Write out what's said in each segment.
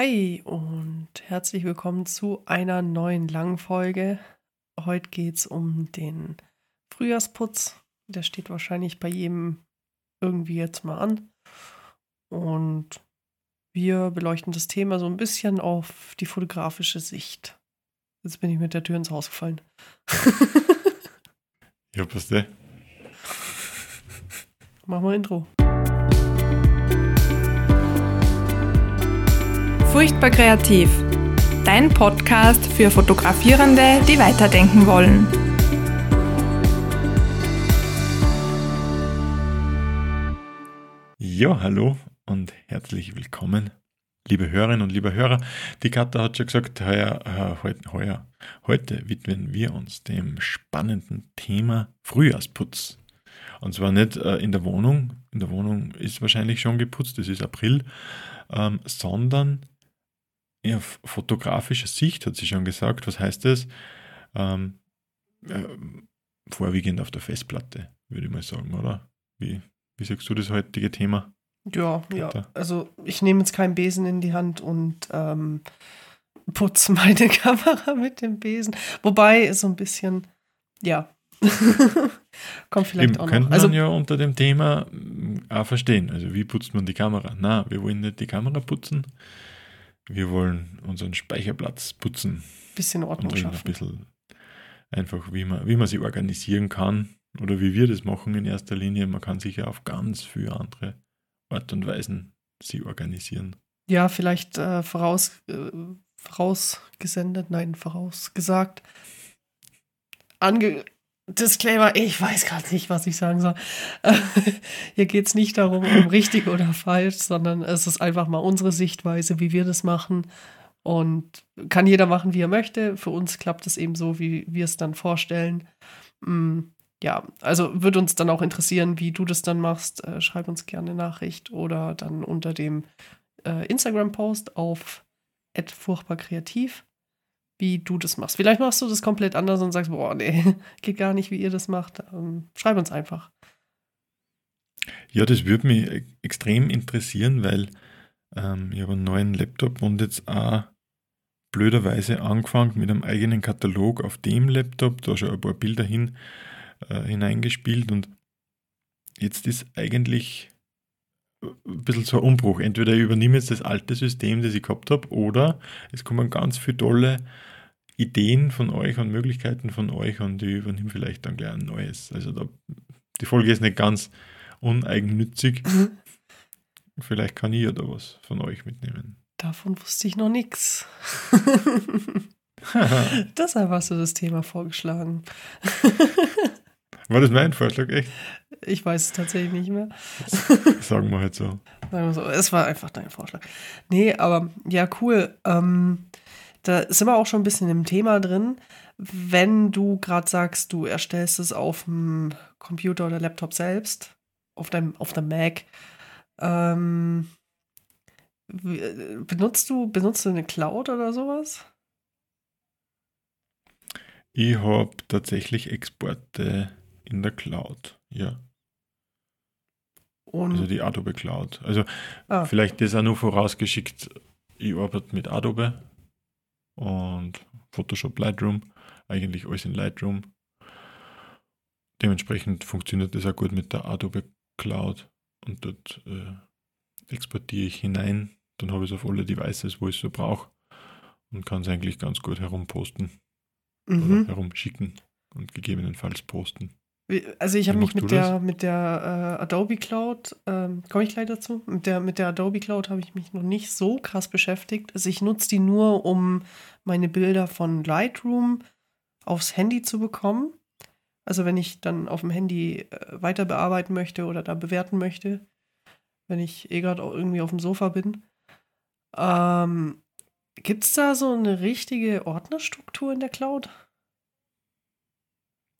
Hi und herzlich willkommen zu einer neuen Langfolge. Heute geht es um den Frühjahrsputz. Der steht wahrscheinlich bei jedem irgendwie jetzt mal an. Und wir beleuchten das Thema so ein bisschen auf die fotografische Sicht. Jetzt bin ich mit der Tür ins Haus gefallen. ja, passt eh. Mach mal Intro. Furchtbar kreativ. Dein Podcast für Fotografierende, die weiterdenken wollen. Ja, hallo und herzlich willkommen, liebe Hörerinnen und liebe Hörer. Die Katha hat schon gesagt, heuer, äh, heute, heuer, heute widmen wir uns dem spannenden Thema Frühjahrsputz. Und zwar nicht äh, in der Wohnung, in der Wohnung ist wahrscheinlich schon geputzt, es ist April, ähm, sondern ja, fotografischer Sicht, hat sie schon gesagt. Was heißt das? Ähm, äh, vorwiegend auf der Festplatte, würde ich mal sagen, oder? Wie, wie sagst du das heutige Thema? Ja, ja. Also ich nehme jetzt keinen Besen in die Hand und ähm, putze meine Kamera mit dem Besen. Wobei so ein bisschen, ja. Kommt vielleicht Eben, auch noch. Könnte man also, ja unter dem Thema mm, auch verstehen. Also wie putzt man die Kamera? Na, wir wollen nicht die Kamera putzen, wir wollen unseren Speicherplatz putzen. Bisschen Ordnung schaffen. Ein bisschen einfach, wie man, wie man sie organisieren kann oder wie wir das machen in erster Linie. Man kann sich ja auf ganz viele andere Art und Weisen sie organisieren. Ja, vielleicht äh, voraus, äh, vorausgesendet, nein, vorausgesagt. Ange Disclaimer, ich weiß gerade nicht, was ich sagen soll. Hier geht es nicht darum, um richtig oder falsch, sondern es ist einfach mal unsere Sichtweise, wie wir das machen. Und kann jeder machen, wie er möchte. Für uns klappt es eben so, wie wir es dann vorstellen. Mm, ja, also würde uns dann auch interessieren, wie du das dann machst. Äh, schreib uns gerne eine Nachricht oder dann unter dem äh, Instagram-Post auf furchtbar kreativ wie du das machst. Vielleicht machst du das komplett anders und sagst, boah, nee, geht gar nicht, wie ihr das macht. Ähm, schreib uns einfach. Ja, das würde mich e-, extrem interessieren, weil ähm, ich habe einen neuen Laptop und jetzt auch blöderweise angefangen mit einem eigenen Katalog auf dem Laptop, da schon ein paar Bilder hin, äh, hineingespielt und jetzt ist eigentlich ein bisschen so ein Umbruch. Entweder ich übernehme jetzt das alte System, das ich gehabt habe, oder es kommen ganz viele tolle Ideen von euch und Möglichkeiten von euch und ich übernehme vielleicht dann gleich ein neues. Also da, die Folge ist nicht ganz uneigennützig. Mhm. Vielleicht kann ich ja da was von euch mitnehmen. Davon wusste ich noch nichts. Deshalb hast du das Thema vorgeschlagen. War das mein Vorschlag, echt? Ich weiß es tatsächlich nicht mehr. Sagen wir halt so. Sagen wir so. Es war einfach dein Vorschlag. Nee, aber ja, cool. Ähm, da sind wir auch schon ein bisschen im Thema drin. Wenn du gerade sagst, du erstellst es auf dem Computer oder Laptop selbst, auf deinem, auf dem Mac, ähm, benutzt du, benutzt du eine Cloud oder sowas? Ich habe tatsächlich Exporte in der Cloud, ja. Und also die Adobe Cloud. Also ah. vielleicht das auch nur vorausgeschickt, ich arbeite mit Adobe und Photoshop Lightroom, eigentlich alles in Lightroom. Dementsprechend funktioniert das auch gut mit der Adobe Cloud und dort äh, exportiere ich hinein. Dann habe ich es auf alle Devices, wo ich es so brauche und kann es eigentlich ganz gut herumposten mhm. oder herumschicken und gegebenenfalls posten. Also ich habe mich mit der, mit der äh, Adobe Cloud, ähm, komme ich gleich dazu, mit der, mit der Adobe Cloud habe ich mich noch nicht so krass beschäftigt. Also ich nutze die nur, um meine Bilder von Lightroom aufs Handy zu bekommen. Also wenn ich dann auf dem Handy äh, weiter bearbeiten möchte oder da bewerten möchte, wenn ich eh gerade irgendwie auf dem Sofa bin. Ähm, Gibt es da so eine richtige Ordnerstruktur in der Cloud?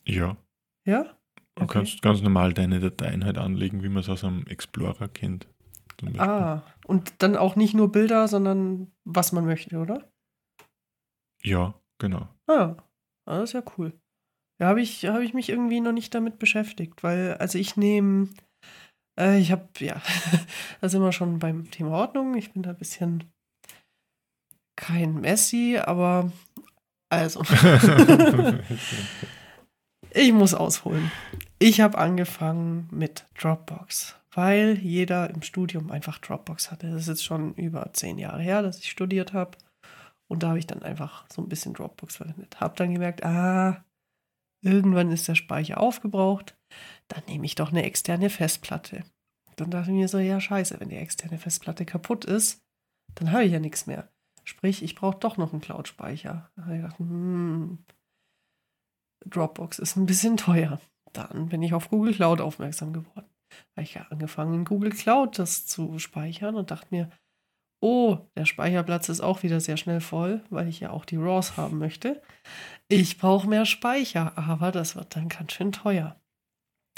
Ja. Ja? Du okay. kannst ganz normal deine Dateien halt anlegen, wie man es aus einem Explorer kennt. Ah, und dann auch nicht nur Bilder, sondern was man möchte, oder? Ja, genau. Ah, das ist ja cool. Ja, habe ich, hab ich mich irgendwie noch nicht damit beschäftigt, weil, also ich nehme, äh, ich habe, ja, da sind wir schon beim Thema Ordnung. Ich bin da ein bisschen kein Messi, aber also. ich muss ausholen. Ich habe angefangen mit Dropbox, weil jeder im Studium einfach Dropbox hatte. Das ist jetzt schon über zehn Jahre her, dass ich studiert habe. Und da habe ich dann einfach so ein bisschen Dropbox verwendet. Habe dann gemerkt, ah, irgendwann ist der Speicher aufgebraucht. Dann nehme ich doch eine externe Festplatte. Dann dachte ich mir so, ja, scheiße, wenn die externe Festplatte kaputt ist, dann habe ich ja nichts mehr. Sprich, ich brauche doch noch einen Cloud-Speicher. Da habe ich gedacht, hm, Dropbox ist ein bisschen teuer. Dann bin ich auf Google Cloud aufmerksam geworden. Habe ich angefangen, in Google Cloud das zu speichern und dachte mir, oh, der Speicherplatz ist auch wieder sehr schnell voll, weil ich ja auch die RAWs haben möchte. Ich brauche mehr Speicher, aber das wird dann ganz schön teuer.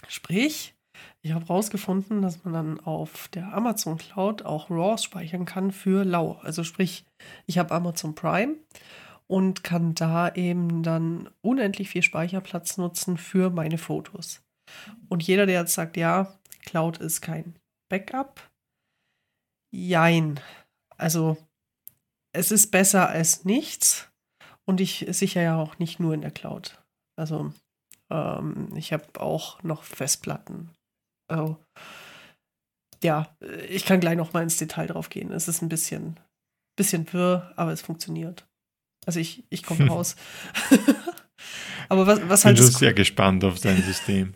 Sprich, ich habe herausgefunden, dass man dann auf der Amazon Cloud auch RAWs speichern kann für lau. Also sprich, ich habe Amazon Prime und kann da eben dann unendlich viel Speicherplatz nutzen für meine Fotos. Und jeder, der jetzt sagt, ja, Cloud ist kein Backup, jein. Also es ist besser als nichts und ich sichere ja auch nicht nur in der Cloud. Also ähm, ich habe auch noch Festplatten Oh. Ja, ich kann gleich noch mal ins Detail drauf gehen. Es ist ein bisschen, bisschen wirr, aber es funktioniert. Also ich, ich komme raus. aber was, was halt. Ich bin sehr gespannt auf dein System.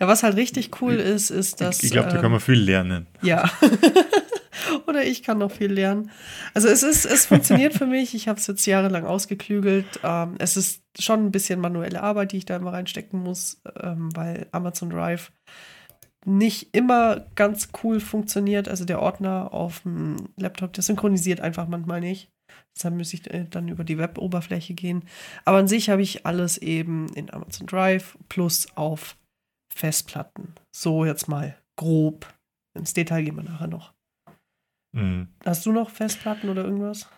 ja, was halt richtig cool ist, ist, dass. Ich, ich glaube, da kann man ähm, viel lernen. Ja. Oder ich kann noch viel lernen. Also es ist, es funktioniert für mich. Ich habe es jetzt jahrelang ausgeklügelt. Ähm, es ist schon ein bisschen manuelle Arbeit, die ich da immer reinstecken muss, ähm, weil Amazon Drive nicht immer ganz cool funktioniert. Also der Ordner auf dem Laptop, der synchronisiert einfach manchmal nicht. Deshalb müsste ich äh, dann über die Web-Oberfläche gehen. Aber an sich habe ich alles eben in Amazon Drive plus auf Festplatten. So jetzt mal grob. Ins Detail gehen wir nachher noch. Mhm. Hast du noch Festplatten oder irgendwas?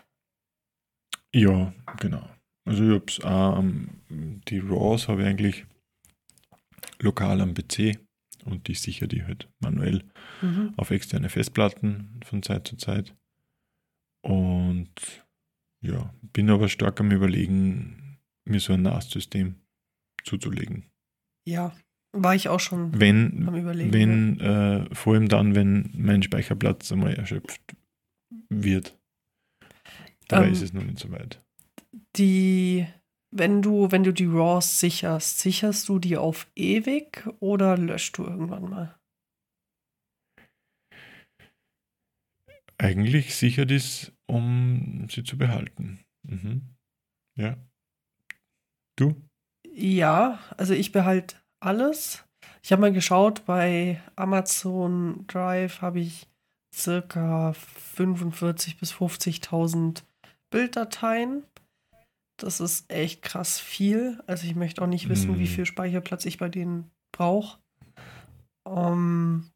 Ja, genau. Also ich hab's, ähm, die RAWs habe ich eigentlich lokal am PC und ich sichere die halt manuell mhm. auf externe Festplatten von Zeit zu Zeit. Und ja, bin aber stark am Überlegen, mir so ein NAS-System zuzulegen. Ja, war ich auch schon wenn, am Überlegen. Wenn, äh, vor allem dann, wenn mein Speicherplatz einmal erschöpft wird. Da ähm, ist es noch nicht so weit. Die wenn du, wenn du die RAWs sicherst, sicherst du die auf ewig oder löscht du irgendwann mal? Eigentlich sichert es, um sie zu behalten. Mhm. Ja. Du? Ja, also ich behalte alles. Ich habe mal geschaut, bei Amazon Drive habe ich circa 45.000 bis 50.000 Bilddateien. Das ist echt krass viel. Also ich möchte auch nicht wissen, mm. wie viel Speicherplatz ich bei denen brauche. Um, ähm,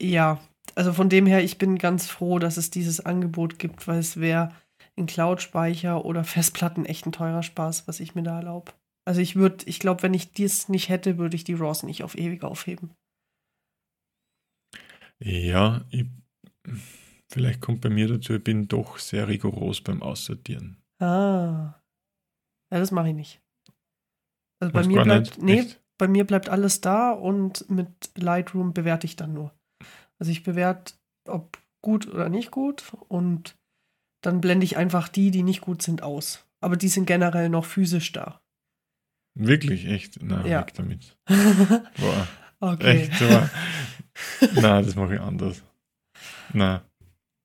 ja, also von dem her, ich bin ganz froh, dass es dieses Angebot gibt, weil es wäre in Cloud-Speicher oder Festplatten echt ein teurer Spaß, was ich mir da erlaube. Also ich würde, ich glaube, wenn ich dies nicht hätte, würde ich die RAWs nicht auf ewig aufheben. Ja, ich, vielleicht kommt bei mir dazu, ich bin doch sehr rigoros beim Aussortieren. Ah. Ja, das mache ich nicht. Also bei mir bleibt, nee, bei mir bleibt alles da und mit Lightroom bewerte ich dann nur. Also ich bewerte, ob gut oder nicht gut und dann blende ich einfach die, die nicht gut sind, aus. Aber die sind generell noch physisch da. Wirklich, echt? Na, ja. weg damit. Boah. Okay. Echt, aber, na, das mache ich anders. Na.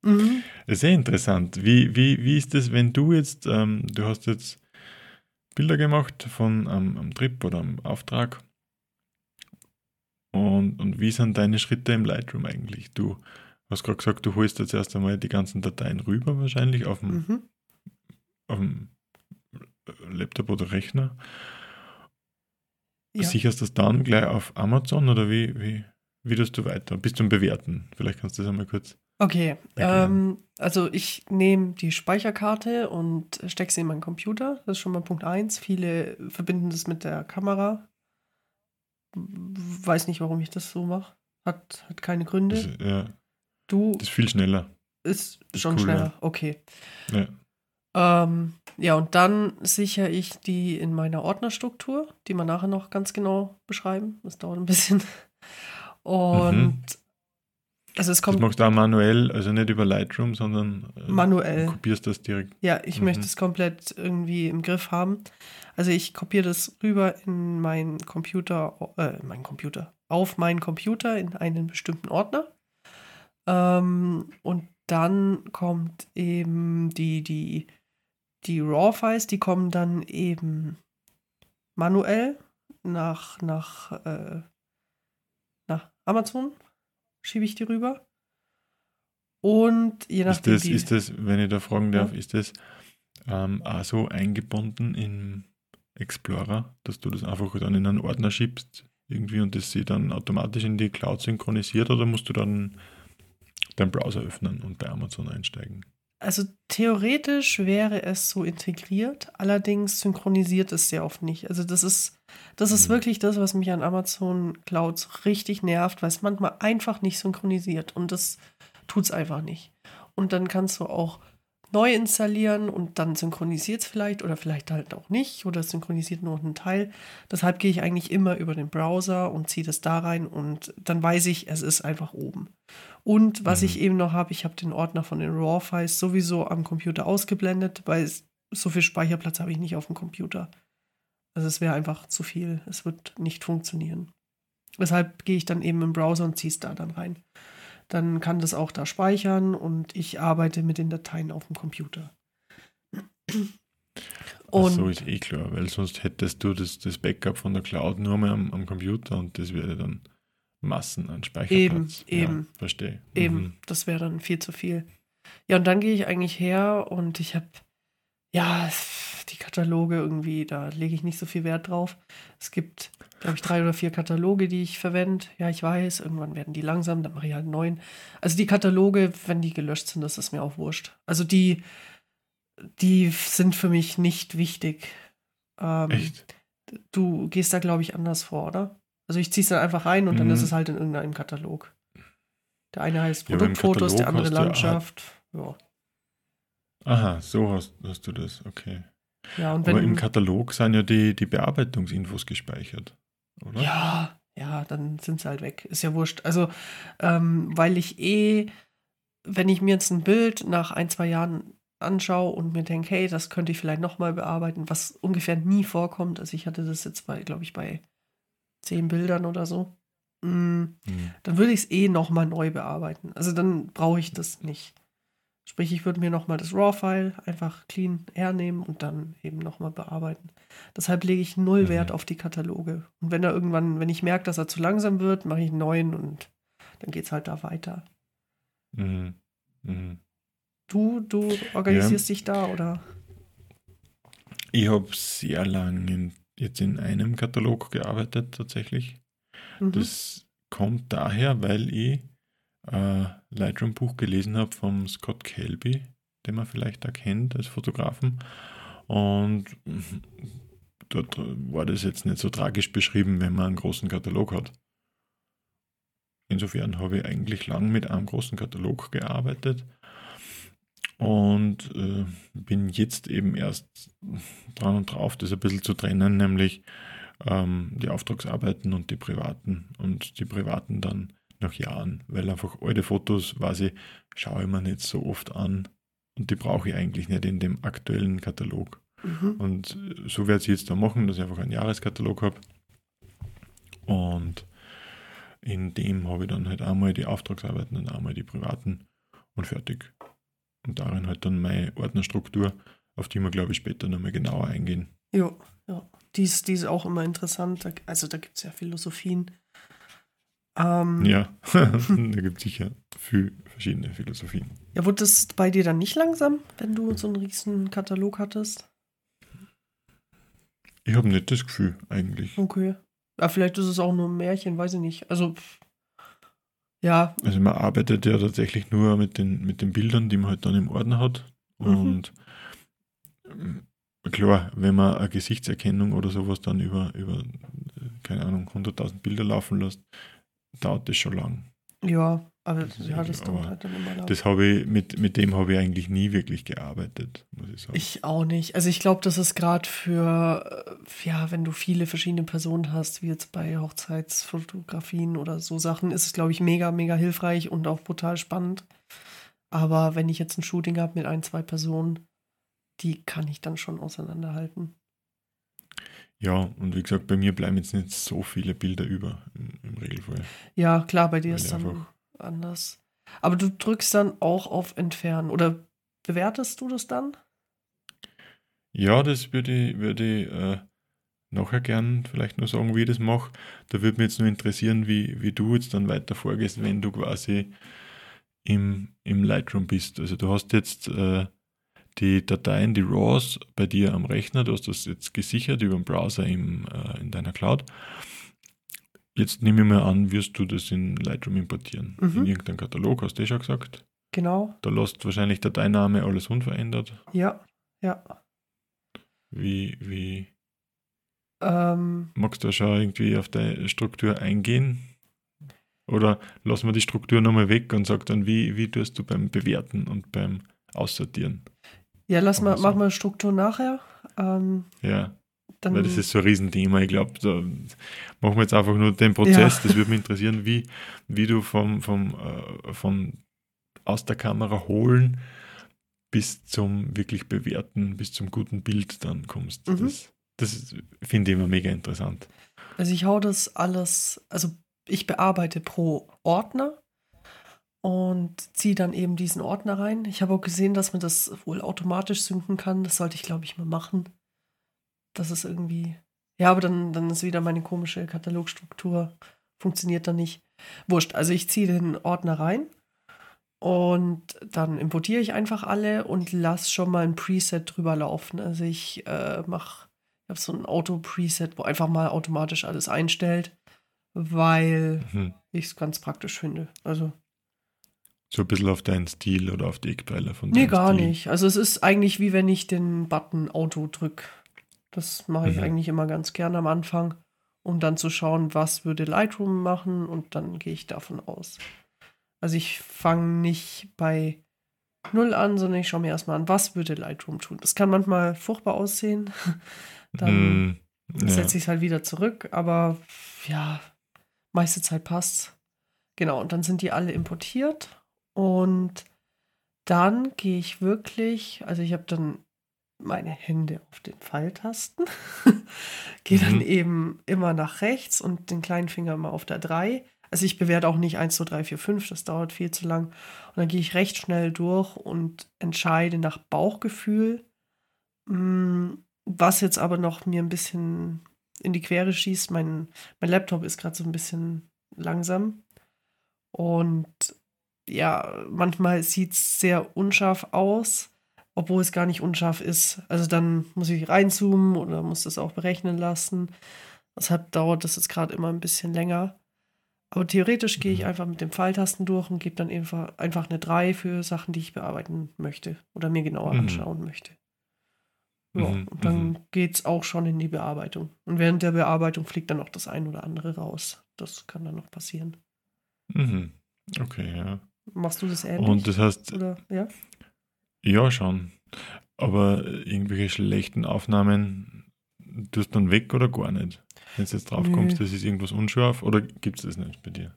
Mhm. Sehr interessant. Wie, wie, wie ist das, wenn du jetzt, ähm, du hast jetzt Bilder gemacht von ähm, einem Trip oder einem Auftrag und, und wie sind deine Schritte im Lightroom eigentlich? Du hast gerade gesagt, du holst jetzt erst einmal die ganzen Dateien rüber wahrscheinlich auf dem, mhm. auf dem Laptop oder Rechner. Ja. Sicherst du das dann gleich auf Amazon oder wie, wie, wie tust du weiter? Bis zum Bewerten. Vielleicht kannst du das einmal kurz. Okay, ähm, also ich nehme die Speicherkarte und stecke sie in meinen Computer. Das ist schon mal Punkt 1. Viele verbinden das mit der Kamera. Weiß nicht, warum ich das so mache. Hat, hat keine Gründe. Das, ja. Du. Das ist viel schneller. Ist, ist schon cool, schneller, ja. okay. Ja. Ähm, ja, und dann sichere ich die in meiner Ordnerstruktur, die wir nachher noch ganz genau beschreiben. Das dauert ein bisschen. Und Mhm. also es Das kommt machst du auch manuell, also nicht über Lightroom, sondern äh, manuell. kopierst das direkt. Ja, ich Mhm. möchte es komplett irgendwie im Griff haben. Also ich kopiere das rüber in meinen Computer, äh, meinen Computer, auf meinen Computer in einen bestimmten Ordner. Ähm, und dann kommt eben die, die, die RAW-Files, die kommen dann eben manuell nach, nach, äh, nach Amazon, schiebe ich die rüber. Und je Ist nachdem, das, wie, ist das, wenn ich da fragen darf, Ja. ist das ähm, auch so eingebunden im Explorer, dass du das einfach dann in einen Ordner schiebst irgendwie und das sie dann automatisch in die Cloud synchronisiert oder musst du dann deinen Browser öffnen und bei Amazon einsteigen? Also theoretisch wäre es so integriert, allerdings synchronisiert es sehr oft nicht. Also das ist, das ist Mhm. wirklich das, was mich an Amazon Clouds richtig nervt, weil es manchmal einfach nicht synchronisiert und das tut es einfach nicht. Und dann kannst du auch neu installieren und dann synchronisiert es vielleicht oder vielleicht halt auch nicht oder synchronisiert nur einen Teil. Deshalb gehe ich eigentlich immer über den Browser und ziehe das da rein und dann weiß ich, es ist einfach oben. Und was Mhm. ich eben noch habe, ich habe den Ordner von den RAW-Files sowieso am Computer ausgeblendet, weil es, so viel Speicherplatz habe ich nicht auf dem Computer. Also es wäre einfach zu viel. Es wird nicht funktionieren. Weshalb gehe ich dann eben im Browser und ziehe es da dann rein. Dann kann das auch da speichern und ich arbeite mit den Dateien auf dem Computer. Ach Und so ist eh klar, weil sonst hättest du das, das Backup von der Cloud nur mal am, am Computer und das wäre dann Massen an Speicherplatz. Eben, eben. Ja, verstehe. Eben, Mhm. das wäre dann viel zu viel. Ja, und dann gehe ich eigentlich her und ich habe, ja, die Kataloge irgendwie, da lege ich nicht so viel Wert drauf. Es gibt, glaube ich, drei oder vier Kataloge, die ich verwende. Ja, ich weiß, irgendwann werden die langsam, dann mache ich halt neuen. Also die Kataloge, wenn die gelöscht sind, das ist mir auch wurscht. Also die, die sind für mich nicht wichtig. Ähm, Echt? Du gehst da, glaube ich, anders vor, oder? Also ich ziehe es dann einfach rein und dann Mhm. ist es halt in irgendeinem Katalog. Der eine heißt Ja, Produktfotos, der Katalog andere ja- Landschaft. Ja. Aha, so hast, hast du das, okay. ja, und Aber wenn. im Katalog sind ja die, die Bearbeitungsinfos gespeichert, oder? ja, ja, dann sind sie halt weg. Ist ja wurscht. Also, ähm, weil ich eh, wenn ich mir jetzt ein Bild nach ein, zwei Jahren anschaue und mir denke, hey, das könnte ich vielleicht nochmal bearbeiten, was ungefähr nie vorkommt. Also ich hatte das jetzt bei, glaube ich, bei zehn Bildern oder so. Mm, Hm. dann würde ich es eh nochmal neu bearbeiten. Also dann brauche ich das nicht. Sprich, ich würde mir nochmal das RAW-File einfach clean hernehmen und dann eben nochmal bearbeiten. Deshalb lege ich null Mhm. Wert auf die Kataloge. Und wenn er irgendwann, wenn ich merke, dass er zu langsam wird, mache ich einen neuen und dann geht es halt da weiter. Mhm. Mhm. Du, du organisierst dich da oder? Ich habe sehr lange jetzt in einem Katalog gearbeitet, tatsächlich. Mhm. Das kommt daher, weil ich äh, Lightroom-Buch gelesen habe vom Scott Kelby, den man vielleicht auch kennt als Fotografen. Und dort war das jetzt nicht so tragisch beschrieben, wenn man einen großen Katalog hat. Insofern habe ich eigentlich lang mit einem großen Katalog gearbeitet und äh, bin jetzt eben erst dran und drauf, das ein bisschen zu trennen, nämlich ähm, die Auftragsarbeiten und die privaten und die privaten dann nach Jahren, weil einfach alte Fotos, ich, schaue ich mir nicht so oft an und die brauche ich eigentlich nicht in dem aktuellen Katalog. Mhm. Und so werde ich jetzt da machen, dass ich einfach einen Jahreskatalog habe. Und in dem habe ich dann halt einmal die Auftragsarbeiten und einmal die privaten und fertig. Und darin halt dann meine Ordnerstruktur, auf die wir, glaube ich, später nochmal genauer eingehen. Ja, ja. Die ist, die ist auch immer interessant. Also da gibt es ja Philosophien. Ähm, Ja, da gibt es sicher viele verschiedene Philosophien. ja, wurde das bei dir dann nicht langsam, wenn du so einen riesen Katalog hattest? Ich habe nicht das Gefühl, eigentlich. Okay. Ja, vielleicht ist es auch nur ein Märchen, weiß ich nicht. Also, ja, Also man arbeitet ja tatsächlich nur mit den, mit den Bildern, die man halt dann im Ordner hat. Mhm. Und ähm, klar, wenn man eine Gesichtserkennung oder sowas dann über, über äh, keine Ahnung, 100.000 Bilder laufen lässt, dauert das schon lang. ja, Aber Das ja, das dauert halt dann immer lang. Das habe ich, mit, mit dem habe ich eigentlich nie wirklich gearbeitet, muss ich sagen. Ich auch nicht. Also ich glaube, das ist gerade für, äh, ja, wenn du viele verschiedene Personen hast, wie jetzt bei Hochzeitsfotografien oder so Sachen, ist es, glaube ich, mega, mega hilfreich und auch brutal spannend. Aber wenn ich jetzt ein Shooting habe mit ein, zwei Personen, die kann ich dann schon auseinanderhalten. Ja, und wie gesagt, bei mir bleiben jetzt nicht so viele Bilder über im, im Regelfall. Ja, klar, bei dir Weil ist dann einfach- anders. Aber du drückst dann auch auf Entfernen oder bewertest du das dann? Ja, das würde ich, würde ich äh, nachher gern vielleicht nur sagen, wie ich das mache. Da würde mich jetzt nur interessieren, wie, wie du jetzt dann weiter vorgehst, wenn du quasi im, im Lightroom bist. Also du hast jetzt äh, die Dateien, die RAWs bei dir am Rechner, du hast das jetzt gesichert über den Browser im, äh, in deiner Cloud. Jetzt nehme ich mal an, wirst du das in Lightroom importieren. Mhm. In irgendeinen Katalog, hast du eh schon gesagt. Genau. Da lässt wahrscheinlich Dateiname alles unverändert. Ja, ja. Wie, wie, Ähm, Magst du schon irgendwie auf die Struktur eingehen? Oder lassen wir die Struktur nochmal weg und sag dann, wie, wie tust du beim Bewerten und beim Aussortieren? Ja, lass Machen mal, wir mach so. mal Struktur nachher. Ähm, Ja, dann, weil das ist so ein Riesenthema. Ich glaube, da machen wir jetzt einfach nur den Prozess. Das würde mich interessieren, wie, wie du vom, vom, äh, von aus der Kamera holen bis zum wirklich bewerten, bis zum guten Bild dann kommst. Mhm. Das, das finde ich immer mega interessant. Also ich hau das alles, also ich bearbeite pro Ordner und ziehe dann eben diesen Ordner rein. Ich habe auch gesehen, dass man das wohl automatisch synken kann. Das sollte ich, glaube ich, mal machen. Das ist irgendwie. Ja, aber dann, dann ist wieder meine komische Katalogstruktur. Funktioniert dann nicht. Wurscht. Also ich ziehe den Ordner rein und dann importiere ich einfach alle und lasse schon mal ein Preset drüber laufen. Also ich äh, mache ich habe so ein Auto-Preset, wo einfach mal automatisch alles einstellt, weil Mhm. ich es ganz praktisch finde. Also, So ein bisschen auf deinen Stil oder auf die Eckpfeiler von nee, gar Stil. nicht. Also, es ist eigentlich wie wenn ich den Button Auto drücke. Das mache ich Mhm. eigentlich immer ganz gern am Anfang, um dann zu schauen, was würde Lightroom machen und dann gehe ich davon aus. Also, ich fange nicht bei Null an, sondern ich schaue mir erstmal an, was würde Lightroom tun. Das kann manchmal furchtbar aussehen. Dann Mm, ja. setze ich es halt wieder zurück, aber ja, meiste Zeit passt's. Genau, und dann sind die alle importiert und dann gehe ich wirklich, also ich habe dann meine Hände auf den Pfeiltasten, gehe dann Mhm. eben immer nach rechts und den kleinen Finger immer auf der 3. Also ich bewerte auch nicht 1, 2, 3, 4, 5, das dauert viel zu lang. Und dann gehe ich recht schnell durch und entscheide nach Bauchgefühl, Mm, was jetzt aber noch mir ein bisschen in die Quere schießt. Mein, mein Laptop ist gerade so ein bisschen langsam. Und ja, manchmal sieht es sehr unscharf aus, obwohl es gar nicht unscharf ist. Also dann muss ich reinzoomen oder muss das auch berechnen lassen. Deshalb dauert das jetzt gerade immer ein bisschen länger. Aber theoretisch gehe ich Mhm. einfach mit den Pfeiltasten durch und gebe dann einfach, einfach eine 3 für Sachen, die ich bearbeiten möchte oder mir genauer Mhm. anschauen möchte. Ja, Mhm, und dann mhm. geht es auch schon in die Bearbeitung. Und während der Bearbeitung fliegt dann auch das ein oder andere raus. Das kann dann noch passieren. Mhm. Okay, ja. Machst du das ähnlich? Und das heißt, oder ja? ja schon. Aber irgendwelche schlechten Aufnahmen tust du dann weg oder gar nicht? Wenn du jetzt drauf kommst, das ist irgendwas unscharf oder gibt es das nicht bei dir?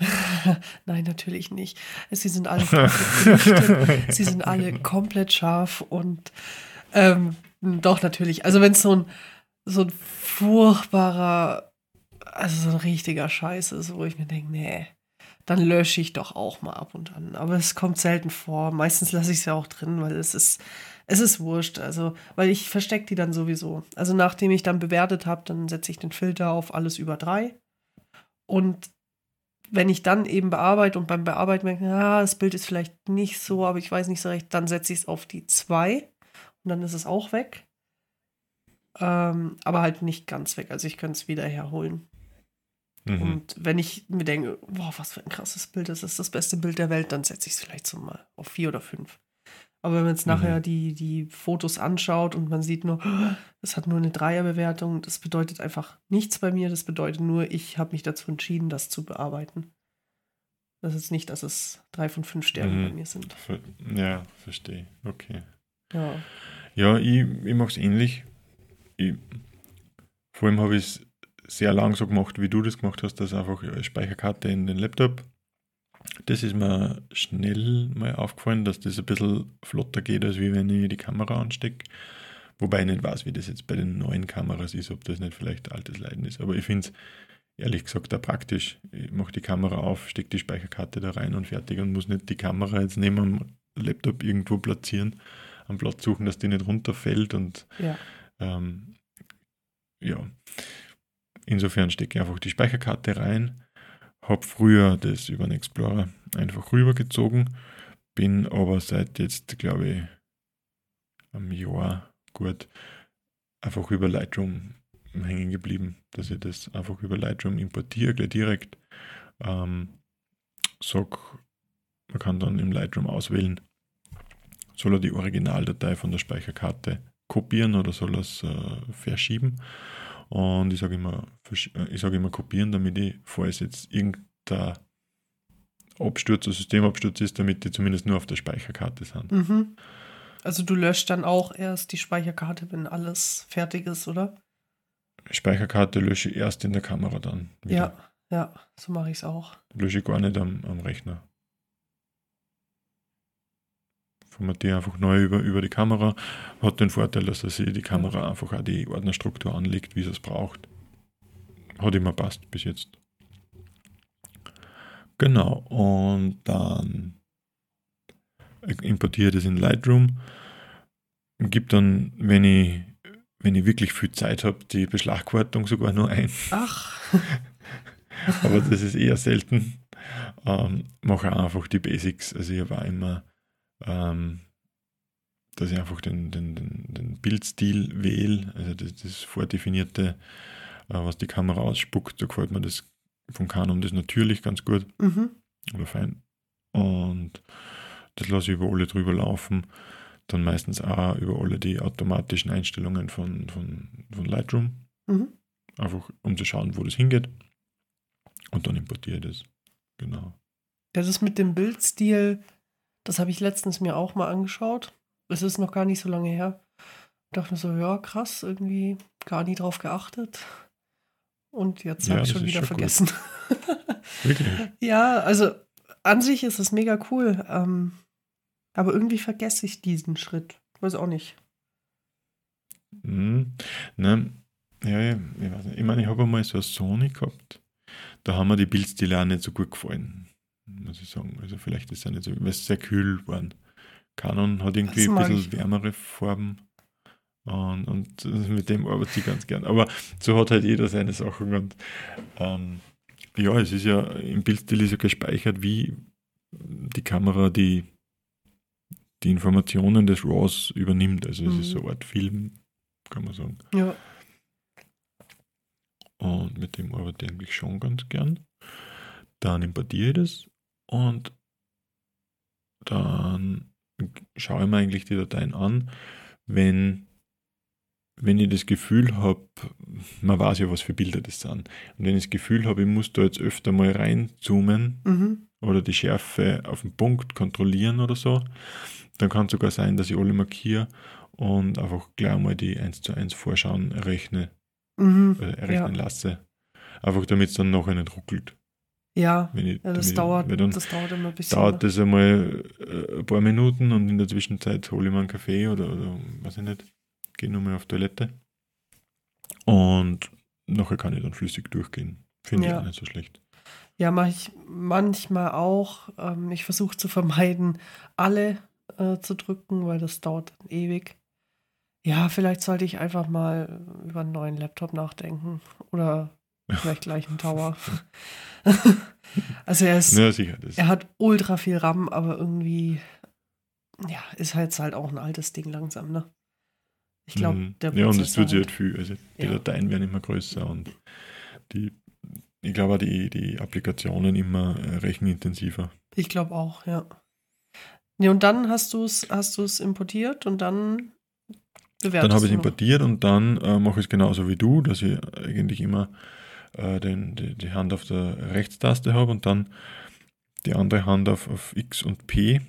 Nein, natürlich nicht. Sie sind alle komplett. Sie sind alle komplett scharf und ähm, doch natürlich. Also wenn es so ein, so ein furchtbarer, also so ein richtiger Scheiß ist, wo ich mir denke, nee, dann lösche ich doch auch mal ab und an. Aber es kommt selten vor. Meistens lasse ich es ja auch drin, weil es ist, es ist wurscht. Also, weil ich verstecke die dann sowieso. Also nachdem ich dann bewertet habe, dann setze ich den Filter auf alles über drei. Und wenn ich dann eben bearbeite und beim Bearbeiten merke, ja, das Bild ist vielleicht nicht so, aber ich weiß nicht so recht, dann setze ich es auf die 2 und dann ist es auch weg. Ähm, aber halt nicht ganz weg. Also ich könnte es wieder herholen. Mhm. Und wenn ich mir denke, boah, was für ein krasses Bild, das ist das beste Bild der Welt, dann setze ich es vielleicht so mal auf 4 oder 5. Aber wenn man jetzt Mhm. nachher die, die Fotos anschaut und man sieht nur, es hat nur eine Dreierbewertung, das bedeutet einfach nichts bei mir. Das bedeutet nur, ich habe mich dazu entschieden, das zu bearbeiten. Das ist nicht, dass es drei von fünf Sternen Mhm. bei mir sind. Ja, verstehe. Okay. Ja. Ja, ich, ich mache es ähnlich. Ich, vor allem habe ich es sehr lang so gemacht, wie du das gemacht hast, dass einfach Speicherkarte in den Laptop. Das ist mir schnell mal aufgefallen, dass das ein bisschen flotter geht, als wie wenn ich die Kamera anstecke. Wobei ich nicht weiß, wie das jetzt bei den neuen Kameras ist, ob das nicht vielleicht altes Leiden ist. Aber ich finde es ehrlich gesagt auch praktisch. Ich mache die Kamera auf, stecke die Speicherkarte da rein und fertig und muss nicht die Kamera jetzt neben dem Laptop irgendwo platzieren, am Platz suchen, dass die nicht runterfällt und Ja. ähm, ja, insofern stecke ich einfach die Speicherkarte rein, habe früher das über den Explorer einfach rübergezogen, bin aber seit jetzt, glaube ich, einem Jahr gut einfach über Lightroom hängen geblieben, dass ich das einfach über Lightroom importiere, gleich direkt. Ähm, sag, man kann dann im Lightroom auswählen, soll er die Originaldatei von der Speicherkarte kopieren oder soll er es äh, verschieben. Und ich sage immer, äh, ich sage immer kopieren, damit ich, falls jetzt irgendein Absturz, ein Systemabsturz ist, damit die zumindest nur auf der Speicherkarte sind. Mhm. Also du löscht dann auch erst die Speicherkarte, wenn alles fertig ist, oder? Speicherkarte lösche ich erst in der Kamera dann. wieder. Ja, ja, so mache ich es auch. Lösche ich gar nicht am, am Rechner. Formatiere einfach neu über, über die Kamera. Hat den Vorteil, dass er sich die Kamera einfach auch die Ordnerstruktur anlegt, wie es es braucht. Hat immer passt bis jetzt. Genau, und dann importiere das in Lightroom. Gibt dann, wenn ich, wenn ich wirklich viel Zeit habe, die Beschlagwortung sogar nur ein Ach, aber das ist eher selten. Ähm, mache einfach die Basics. Also ich auch immer, ähm, dass ich einfach den, den, den, den Bildstil wähle, also das, das vordefinierte, äh, was die Kamera ausspuckt, da gefällt mir das von Canon das natürlich ganz gut mhm. oder fein. Und das lasse ich über alle drüber laufen. Dann meistens auch über alle die automatischen Einstellungen von, von, von Lightroom Mhm. einfach um zu schauen, wo das hingeht. Und dann importiere ich das. Genau. Ja, das mit dem Bildstil, das habe ich letztens mir auch mal angeschaut. Es ist noch gar nicht so lange her. dachte mir so, ja, krass, irgendwie gar nie drauf geachtet. Und jetzt Ja, habe ich schon wieder schon vergessen. Wirklich? ja, also an sich ist es mega cool. Ähm, aber irgendwie vergesse ich diesen Schritt. Weiß auch nicht. Mhm. Ne, ja, ja, ich weiß nicht. Ich meine, ich habe einmal so eine Sony gehabt. Da haben mir die Bildstile auch nicht so gut gefallen. Muss ich sagen. Also vielleicht ist es nicht so, weil es sehr kühl waren. Canon hat irgendwie ein bisschen wärmere Farben. Und, und mit dem arbeite ich ganz gern. Aber so hat halt jeder seine Sachen. Und ähm, ja, es ist ja im Bildstil ist ja gespeichert, wie die Kamera die, die Informationen des RAWs übernimmt. Also es Mhm. ist so eine Art Film, kann man sagen. Ja. Und mit dem arbeite ich eigentlich schon ganz gern. Dann importiere ich das und dann schaue ich mir eigentlich die Dateien an, wenn, wenn ich das Gefühl habe, man weiß ja, was für Bilder das sind. Und wenn ich das Gefühl habe, ich muss da jetzt öfter mal reinzoomen Mhm. oder die Schärfe auf den Punkt kontrollieren oder so, dann kann es sogar sein, dass ich alle markiere und einfach gleich mal die 1 zu 1 Vorschauen errechne Mhm. äh, errechnen lasse. Einfach damit es dann nachher nicht ruckelt. Ja, ich, ja das, damit, dauert, das dauert immer ein bisschen. dauert das einmal äh, ein paar Minuten und in der Zwischenzeit hole ich mir einen Kaffee oder, oder weiß ich nicht, gehe nochmal auf Toilette. Und nachher kann ich dann flüssig durchgehen. Finde ich Ja. auch nicht so schlecht. Ja, mache ich manchmal auch. Ähm, ich versuche zu vermeiden, alle äh, zu drücken, weil das dauert dann ewig. Ja, vielleicht sollte ich einfach mal über einen neuen Laptop nachdenken. Oder vielleicht gleich einen Tower. also er ist, Ja, sicher. Das, er hat ultra viel RAM, aber irgendwie, ja, ist halt, halt auch ein altes Ding langsam, ne? Ich glaube, Mhm. der Ja, und es tut sich halt- viel. Also die Ja. Dateien werden immer größer und die, ich glaube auch die, die Applikationen immer äh, rechenintensiver. Ich glaube auch, ja. Nee, und dann hast du es hast du's importiert und dann bewertest Dann habe ich es importiert und dann äh, mache ich es genauso wie du, dass ich eigentlich immer äh, den, die, die Hand auf der Rechtstaste habe und dann die andere Hand auf, auf X und P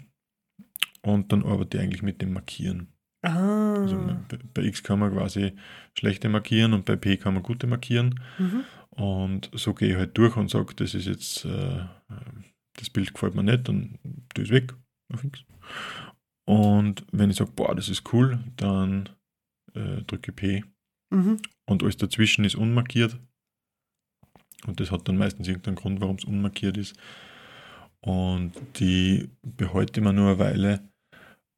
und dann arbeite ich eigentlich mit dem Markieren. Ah. Also bei, bei X kann man quasi schlechte markieren und bei P kann man gute markieren. mhm. Und so gehe ich halt durch und sage, das ist jetzt, äh, das Bild gefällt mir nicht, dann tue ich es weg auf X. Und wenn ich sage, boah, das ist cool, dann äh, drücke ich P Mhm. und alles dazwischen ist unmarkiert. Und das hat dann meistens irgendeinen Grund, warum es unmarkiert ist. Und die behalte mir nur eine Weile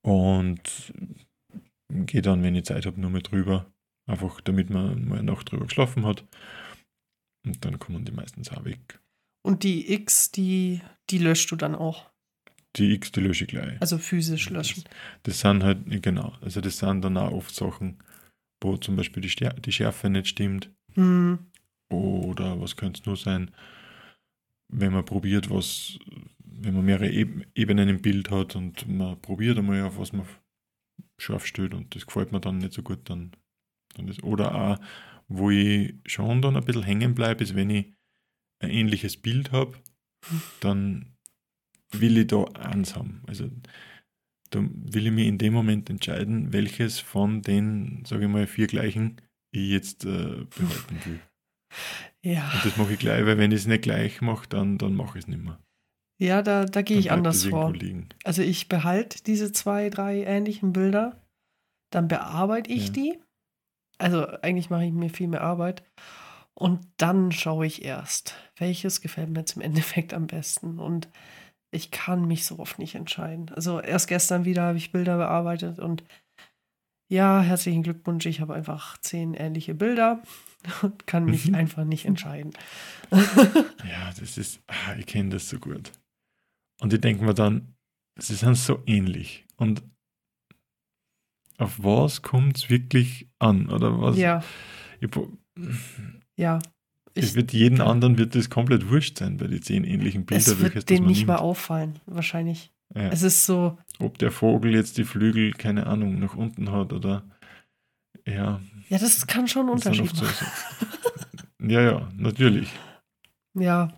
und gehe dann, wenn ich Zeit habe, nur mal drüber. Einfach damit man mal eine Nacht drüber geschlafen hat. Und dann kommen die meistens auch weg. Und die X, die, die löscht du dann auch. Die X, die lösche ich gleich. Also physisch löschen. Das sind halt, genau, also das sind dann auch oft Sachen, wo zum Beispiel die, Ster die Schärfe nicht stimmt. Mhm. Oder was könnte es nur sein, wenn man probiert, was, wenn man mehrere Eb Ebenen im Bild hat und man probiert einmal, auf was man scharf stellt und das gefällt mir dann nicht so gut, dann, dann ist, oder auch, wo ich schon dann ein bisschen hängen bleibe, ist, wenn ich ein ähnliches Bild habe, dann will ich da eins haben. Also da will ich mich in dem Moment entscheiden, welches von den, sage ich mal, vier gleichen ich jetzt äh, behalten will. Ja. Und das mache ich gleich, weil wenn ich es nicht gleich mache, dann, dann mache ich es nicht mehr. Ja, da, da gehe ich anders vor. Liegen. Also ich behalte diese zwei, drei ähnlichen Bilder, dann bearbeite ich Ja. die. Also eigentlich mache ich mir viel mehr Arbeit. Und dann schaue ich erst, welches gefällt mir im Endeffekt am besten. Und ich kann mich so oft nicht entscheiden. Also erst gestern wieder habe ich Bilder bearbeitet und ja, herzlichen Glückwunsch, ich habe einfach zehn ähnliche Bilder und kann mich Mhm. einfach nicht entscheiden. Ja, das ist, ah, ich kenne das so gut. Und ich denke mir dann, sie sind so ähnlich. Und auf was kommt es wirklich an? Oder was? ja, Ich, ja. es Ich, wird jeden anderen wird das komplett wurscht sein bei den zehn ähnlichen Bildern, es welches wird das denen nicht nimmt. mal auffallen, wahrscheinlich. Ja. Es ist so, Ob der Vogel jetzt die Flügel, keine Ahnung, nach unten hat oder ja. ja, das kann schon einen das sind Unterschied oft so- machen. Ja, ja, natürlich. Ja,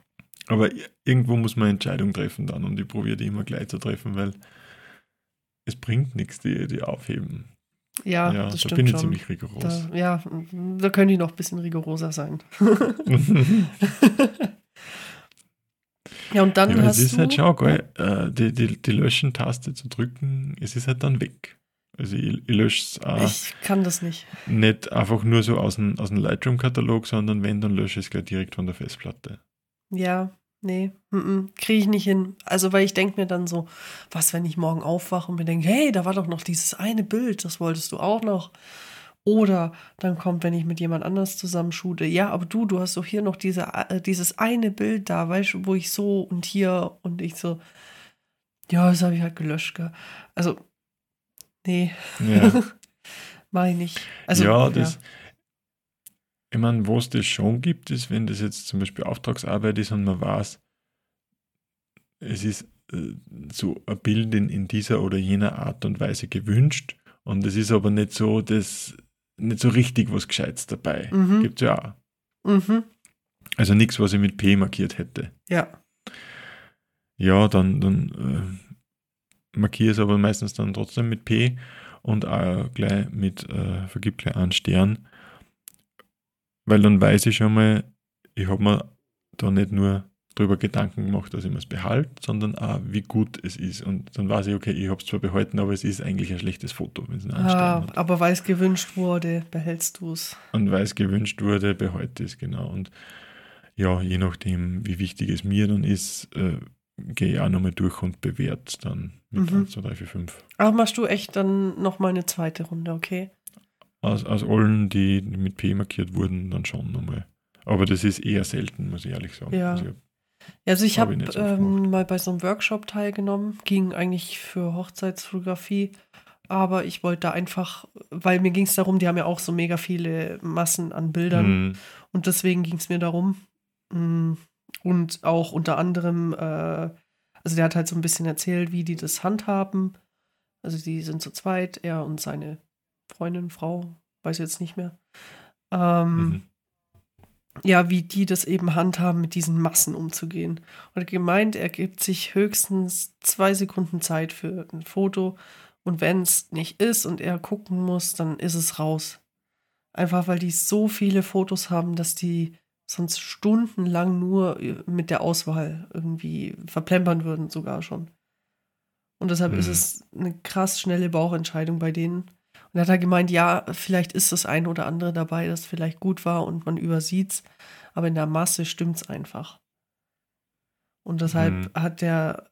Aber irgendwo muss man eine Entscheidung treffen dann und ich probiere die immer gleich zu treffen, weil es bringt nichts, die, die aufheben. ja, ja, das da bin ich schon. ziemlich rigoros. Da, ja, da können die noch ein bisschen rigoroser sein. ja, und dann ja, hast es ist du. halt schon geil, äh, die, die, die Löschen-Taste zu drücken, es ist halt dann weg. Also ich, ich lösche es auch ich kann das nicht. nicht einfach nur so aus dem, aus dem Lightroom-Katalog, sondern wenn, dann lösche ich es gleich direkt von der Festplatte. Ja, nee, kriege ich nicht hin. Also, weil ich denke mir dann so, was, wenn ich morgen aufwache und mir denke, hey, da war doch noch dieses eine Bild, das wolltest du auch noch. Oder dann kommt, wenn ich mit jemand anders zusammen shoote, ja, aber du, du hast doch hier noch diese, äh, dieses eine Bild da, weißt du, wo ich so und hier und ich so, ja, das habe ich halt gelöscht, gell. Also, nee, Ja. mach ich nicht. Also, ja, das. Ich meine, wo es das schon gibt, ist, wenn das jetzt zum Beispiel Auftragsarbeit ist und man weiß, es ist äh, so ein Bild in, in dieser oder jener Art und Weise gewünscht und es ist aber nicht so, das, nicht so richtig was Gescheites dabei. Mhm. Gibt es ja auch. Mhm. Also nichts, was ich mit P markiert hätte. Ja, Ja, dann, dann äh, markiere es aber meistens dann trotzdem mit P und auch gleich mit, äh, vergib gleich einen Stern, weil dann weiß ich schon mal, ich habe mir da nicht nur darüber Gedanken gemacht, dass ich mir es behalte, sondern auch, wie gut es ist. Und dann weiß ich, okay, ich habe es zwar behalten, aber es ist eigentlich ein schlechtes Foto, wenn es einen ah, Stern hat. aber weil es gewünscht wurde, behältst du es. Und weil es gewünscht wurde, behalte ich es, genau. Und ja, je nachdem, wie wichtig es mir dann ist, äh, gehe ich auch nochmal durch und bewerte dann mit Mhm. 1, 2, 3, 4, 5. Ach, machst du echt dann noch mal eine zweite Runde, okay? Aus, aus allen, die mit P markiert wurden, dann schon nochmal. Aber das ist eher selten, muss ich ehrlich sagen. Ja. Also, Also ich Hab habe oft ähm, mal bei so einem Workshop teilgenommen, ging eigentlich für Hochzeitsfotografie, aber ich wollte da einfach, weil mir ging es darum, die haben ja auch so mega viele Massen an Bildern hm, und deswegen ging es mir darum. mm, Und auch unter anderem, äh, also der hat halt so ein bisschen erzählt, wie die das handhaben. Also die sind zu zweit, er und seine Freundin, Frau, weiß jetzt nicht mehr. Ähm, mhm. ja, wie die das eben handhaben, mit diesen Massen umzugehen. Und gemeint, er gibt sich höchstens zwei Sekunden Zeit für ein Foto. Und wenn es nicht ist und er gucken muss, dann ist es raus. Einfach weil die so viele Fotos haben, dass die sonst stundenlang nur mit der Auswahl irgendwie verplempern würden, sogar schon. Und deshalb mhm. ist es eine krass schnelle Bauchentscheidung bei denen. Und er hat halt gemeint, ja, vielleicht ist das ein oder andere dabei, das vielleicht gut war und man übersieht's, aber in der Masse stimmt's einfach. Und deshalb mhm. hat der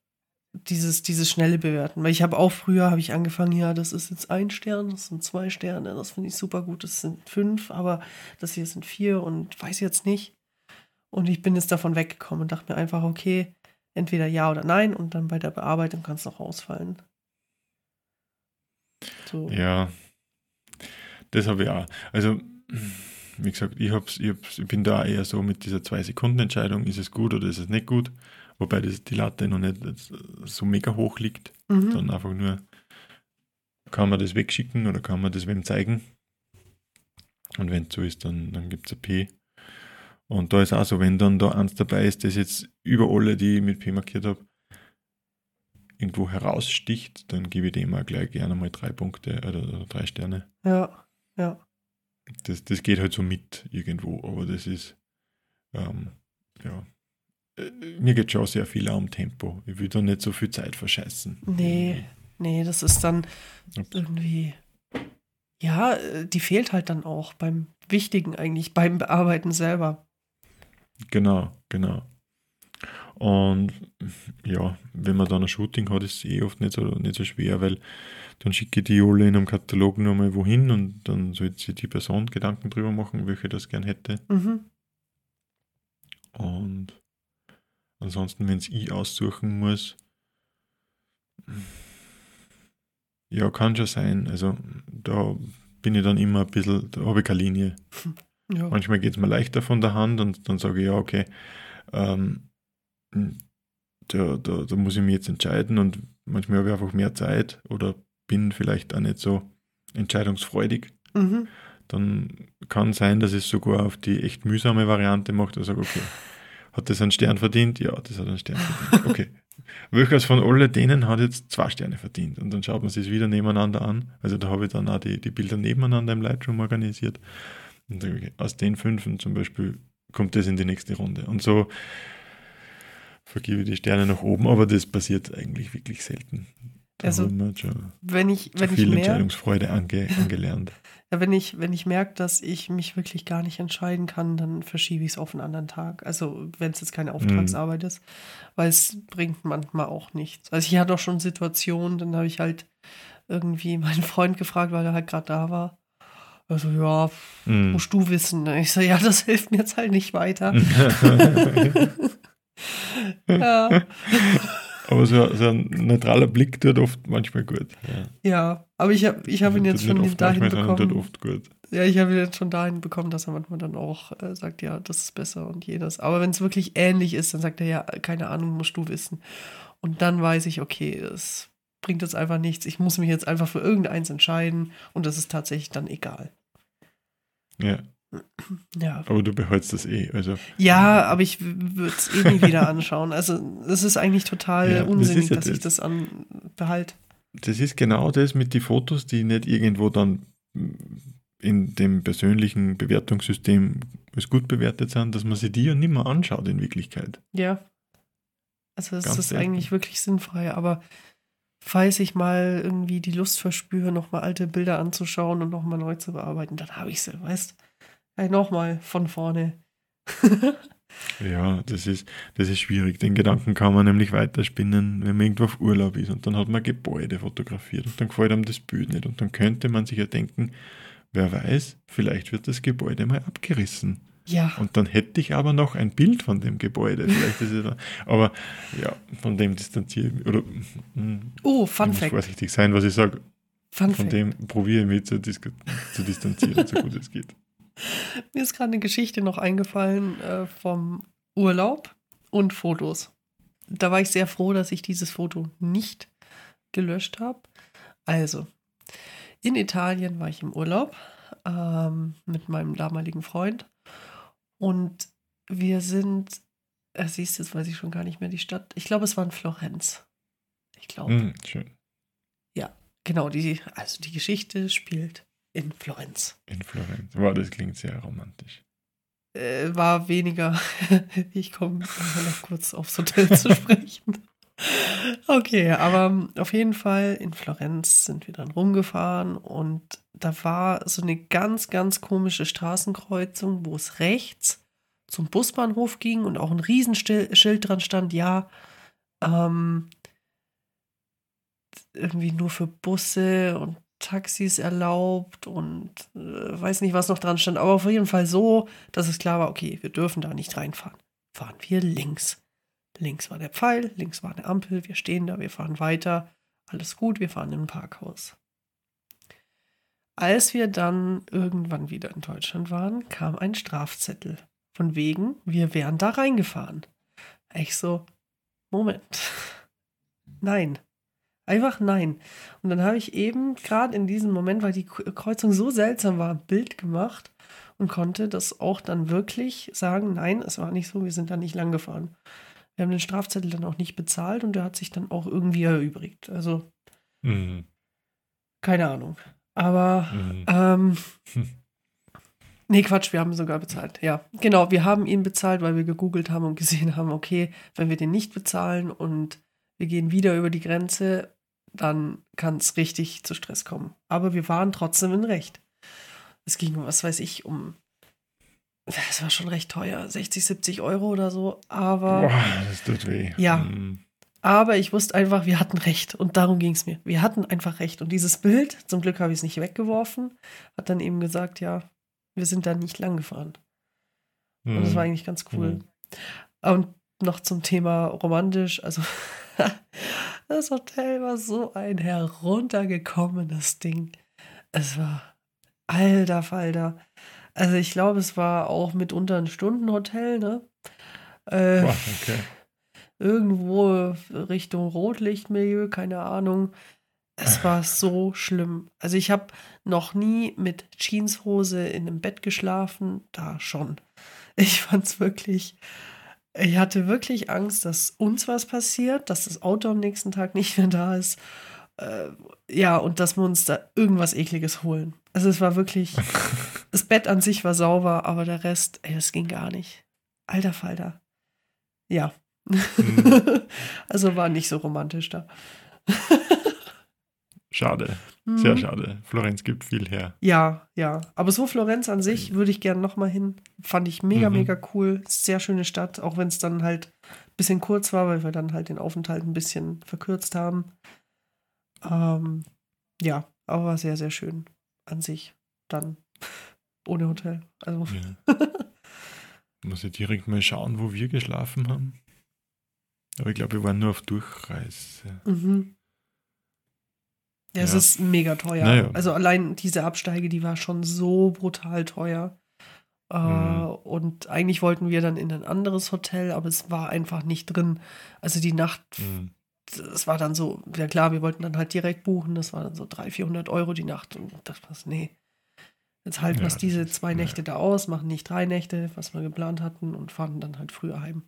dieses, dieses schnelle Bewerten. Weil ich habe auch früher, habe ich angefangen, ja, das ist jetzt ein Stern, das sind zwei Sterne, das finde ich super gut, das sind fünf, aber das hier sind vier und weiß jetzt nicht. Und ich bin jetzt davon weggekommen und dachte mir einfach, okay, entweder ja oder nein und dann bei der Bearbeitung kann es noch ausfallen. So. Ja, das habe ich auch. Also, wie gesagt, ich, hab's, ich, hab's, ich bin da eher so mit dieser Zwei-Sekunden-Entscheidung, ist es gut oder ist es nicht gut, wobei das, die Latte noch nicht so mega hoch liegt, mhm. sondern einfach nur, kann man das wegschicken oder kann man das wem zeigen? Und wenn es so ist, dann, dann gibt es ein P. Und da ist auch so, wenn dann da eins dabei ist, das jetzt über alle, die ich mit P markiert habe, irgendwo heraussticht, dann gebe ich dem auch gleich gerne mal drei Punkte oder, oder drei Sterne. Ja, ja. Das, das geht halt so mit irgendwo, aber das ist, ähm, ja. Äh, mir geht schon sehr viel um Tempo. Ich will da nicht so viel Zeit verscheißen. Nee, nee, das ist dann irgendwie, ja, die fehlt halt dann auch beim Wichtigen eigentlich, beim Bearbeiten selber. Genau, genau. Und ja, wenn man dann ein Shooting hat, ist es eh oft nicht so, nicht so schwer, weil dann schicke ich die alle in einem Katalog nochmal wohin und dann sollte sich die Person Gedanken drüber machen, welche das gern hätte. Mhm. Und ansonsten, wenn es ich aussuchen muss, ja, kann schon sein. Also da bin ich dann immer ein bisschen, da habe ich keine Linie. Ja. Manchmal geht es mir leichter von der Hand und dann sage ich, ja, okay, ähm, da, da, da muss ich mich jetzt entscheiden und manchmal habe ich einfach mehr Zeit oder bin vielleicht auch nicht so entscheidungsfreudig. Mhm. Dann kann sein, dass es sogar auf die echt mühsame Variante macht und sage, okay, hat das einen Stern verdient? Ja, das hat einen Stern verdient. Okay. Welches von allen denen hat jetzt zwei Sterne verdient? Und dann schaut man sich wieder nebeneinander an. Also da habe ich dann auch die, die Bilder nebeneinander im Lightroom organisiert. Und dann, aus den fünf zum Beispiel kommt das in die nächste Runde. Und so vergebe die Sterne nach oben, aber das passiert eigentlich wirklich selten. Also, wenn ich, wenn viel ich mehr, Entscheidungsfreude ange, angelernt. Ja, wenn ich, wenn ich merke, dass ich mich wirklich gar nicht entscheiden kann, dann verschiebe ich es auf einen anderen Tag. Also, wenn es jetzt keine Auftragsarbeit mhm. ist, weil es bringt manchmal auch nichts. Also, ich hatte auch schon Situationen, dann habe ich halt irgendwie meinen Freund gefragt, weil er halt gerade da war. Also, ja, mhm. musst du wissen. Ich so, ja, das hilft mir jetzt halt nicht weiter. ja. Aber so, so, ein neutraler Blick tut oft manchmal gut. Ja, ja aber ich habe ich hab ihn jetzt schon oft, dahin bekommen. Oft gut. Ja, ich habe ihn jetzt schon dahin bekommen, dass er manchmal dann auch äh, sagt, ja, das ist besser und jedes. Aber wenn es wirklich ähnlich ist, dann sagt er, ja, keine Ahnung, musst du wissen. Und dann weiß ich, okay, es bringt jetzt einfach nichts. Ich muss mich jetzt einfach für irgendeins entscheiden und das ist tatsächlich dann egal. Ja. Ja. Aber du behältst das eh. Also, ja, aber ich würde es eh nie wieder anschauen. Also es ist eigentlich total ja, unsinnig, das ja dass das. ich das an behalte. Das ist genau das mit den Fotos, die nicht irgendwo dann in dem persönlichen Bewertungssystem als gut bewertet sind, dass man sie die ja nicht mehr anschaut in Wirklichkeit. Ja. Also es Ganz ist selten. eigentlich wirklich sinnfrei, aber falls ich mal irgendwie die Lust verspüre, nochmal alte Bilder anzuschauen und nochmal neu zu bearbeiten, dann habe ich sie, weißt du? Hey, nochmal von vorne. ja, das ist, das ist schwierig. Den Gedanken kann man nämlich weiterspinnen, wenn man irgendwo auf Urlaub ist und dann hat man Gebäude fotografiert und dann gefällt einem das Bild nicht. Und dann könnte man sich ja denken, wer weiß, vielleicht wird das Gebäude mal abgerissen. Ja. Und dann hätte ich aber noch ein Bild von dem Gebäude. Vielleicht ist es, aber ja, von dem distanziere ich mich. Oder, hm, oh, Fun ich Fact. Muss vorsichtig sein, was ich sage. Fun von Fact. dem probiere ich mich zu, zu distanzieren, so gut es geht. Mir ist gerade eine Geschichte noch eingefallen äh, vom Urlaub und Fotos. Da war ich sehr froh, dass ich dieses Foto nicht gelöscht habe. Also, in Italien war ich im Urlaub ähm, mit meinem damaligen Freund Und wir sind, äh, siehst du, jetzt weiß ich schon gar nicht mehr die Stadt. Ich glaube, es war in Florenz. Ich glaube. Hm, schön. Genau, die, also die Geschichte spielt in Florenz. In Florenz. Wow, das klingt sehr romantisch. Äh, war weniger. ich komme noch kurz aufs Hotel zu sprechen. Okay, aber auf jeden Fall in Florenz sind wir dann rumgefahren und da war so eine ganz, ganz komische Straßenkreuzung, wo es rechts zum Busbahnhof ging und auch ein Riesenschild dran stand, ja, ähm, irgendwie nur für Busse und Taxis erlaubt und äh, weiß nicht, was noch dran stand, aber auf jeden Fall so, dass es klar war, okay, wir dürfen da nicht reinfahren. Fahren wir links. Links war der Pfeil, links war eine Ampel, wir stehen da, wir fahren weiter, alles gut, wir fahren in ein Parkhaus. Als wir dann irgendwann wieder in Deutschland waren, kam ein Strafzettel. Von wegen, wir wären da reingefahren. Ich so, Moment. Nein, Einfach nein. Und dann habe ich eben gerade in diesem Moment, weil die Kreuzung so seltsam war, ein Bild gemacht und konnte das auch dann wirklich sagen, nein, es war nicht so, wir sind da nicht lang gefahren. Wir haben den Strafzettel dann auch nicht bezahlt und der hat sich dann auch irgendwie erübrigt. Also, mhm. keine Ahnung. Aber, mhm. ähm, nee, Quatsch, wir haben sogar bezahlt. Ja, genau, wir haben ihn bezahlt, weil wir gegoogelt haben und gesehen haben, okay, wenn wir den nicht bezahlen und wir gehen wieder über die Grenze dann kann es richtig zu Stress kommen. Aber wir waren trotzdem in Recht. Es ging, was weiß ich, um. Es war schon recht teuer, 60, 70 Euro oder so, aber. Boah, das tut weh. Ja. Mhm. Aber ich wusste einfach, wir hatten recht und darum ging es mir. Wir hatten einfach recht. Und dieses Bild, zum Glück habe ich es nicht weggeworfen, hat dann eben gesagt, ja, wir sind da nicht lang gefahren. Mhm. Und das war mhm. eigentlich ganz cool. Mhm. Und noch zum Thema romantisch, also Das Hotel war so ein heruntergekommenes Ding. Es war alter Falter. Also ich glaube, es war auch mitunter ein Stundenhotel, ne? Äh, Boah, okay. Irgendwo Richtung Rotlichtmilieu, keine Ahnung. Es war so schlimm. Also ich habe noch nie mit Jeanshose in einem Bett geschlafen, da schon. Ich fand's wirklich ich hatte wirklich Angst, dass uns was passiert, dass das Auto am nächsten Tag nicht mehr da ist. Äh, ja, und dass wir uns da irgendwas Ekliges holen. Also es war wirklich, das Bett an sich war sauber, aber der Rest, ey, das ging gar nicht. Alter Falter. Ja. Mhm. also war nicht so romantisch da. Schade. Sehr mhm. schade. Florenz gibt viel her. Ja, ja. Aber so Florenz an sich würde ich gerne nochmal hin. Fand ich mega, mhm. mega cool. Sehr schöne Stadt, auch wenn es dann halt ein bisschen kurz war, weil wir dann halt den Aufenthalt ein bisschen verkürzt haben. Ähm, ja, aber war sehr, sehr schön an sich. Dann ohne Hotel. Also. Ja. Muss ich direkt mal schauen, wo wir geschlafen haben. Aber ich glaube, wir waren nur auf Durchreise. Mhm. Ja, es ist mega teuer. Naja. Also allein diese Absteige, die war schon so brutal teuer. Äh, mhm. Und eigentlich wollten wir dann in ein anderes Hotel, aber es war einfach nicht drin. Also die Nacht, mhm. das war dann so, ja klar, wir wollten dann halt direkt buchen. Das war dann so 300, 400 Euro die Nacht. Und das war nee. Jetzt halten wir ja, diese zwei Nächte ja. da aus, machen nicht drei Nächte, was wir geplant hatten, und fahren dann halt früher heim.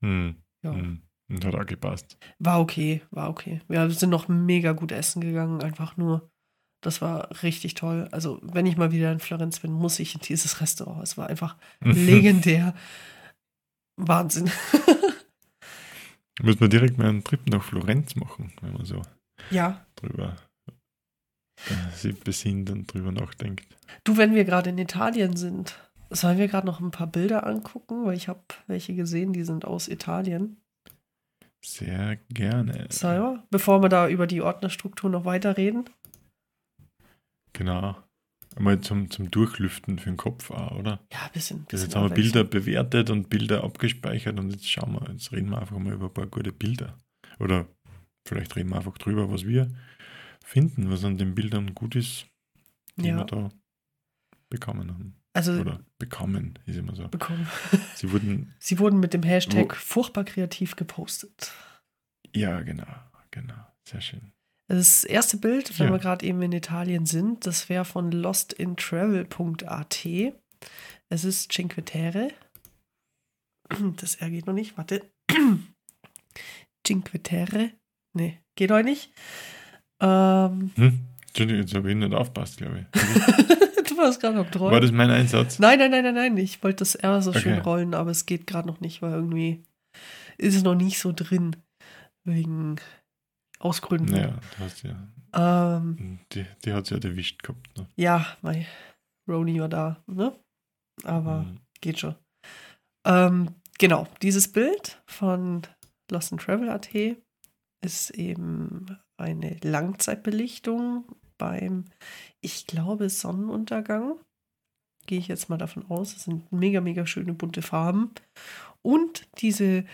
Mhm. Ja. Mhm. Und hat auch gepasst. War okay, war okay. Wir sind noch mega gut essen gegangen, einfach nur. Das war richtig toll. Also, wenn ich mal wieder in Florenz bin, muss ich in dieses Restaurant. Es war einfach legendär. Wahnsinn. Müssen wir direkt mal einen Trip nach Florenz machen, wenn man so ja. drüber äh, sich besinnt und drüber nachdenkt. Du, wenn wir gerade in Italien sind, sollen wir gerade noch ein paar Bilder angucken, weil ich habe welche gesehen, die sind aus Italien. Sehr gerne. So, bevor wir da über die Ordnerstruktur noch weiterreden. Genau. Einmal zum, zum Durchlüften für den Kopf auch, oder? Ja, ein bisschen. bisschen jetzt haben wir Bilder bewertet und Bilder abgespeichert und jetzt schauen wir, jetzt reden wir einfach mal über ein paar gute Bilder. Oder vielleicht reden wir einfach drüber, was wir finden, was an den Bildern gut ist, die ja. wir da bekommen haben. Also, Oder bekommen, ist immer so. Bekommen. Sie wurden, Sie wurden mit dem Hashtag furchtbar kreativ gepostet. Ja, genau, genau. Sehr schön. Das erste Bild, wenn ja. wir gerade eben in Italien sind, das wäre von lostintravel.at. Es ist Cinque Terre. Das R geht noch nicht, warte. Cinque Terre. Nee, geht heute nicht. Ähm, Hm? Entschuldigung, jetzt habe ich nicht aufpasst, glaube ich. du warst gerade noch treu. War das mein Einsatz? Nein, nein, nein, nein, nein. Ich wollte das R so schön Okay. rollen, aber es geht gerade noch nicht, weil irgendwie ist es noch nicht so drin. Wegen Ausgründen. Du hast ja. Ähm, Die, die hat es ja erwischt gehabt. Ne? ja, mein Roni war da, ne? Aber Mhm. geht schon. Ähm, genau, dieses Bild von Lost in Travel AT ist eben eine Langzeitbelichtung beim, ich glaube, Sonnenuntergang. Gehe ich jetzt mal davon aus. Es sind mega, mega schöne bunte Farben. Und diese,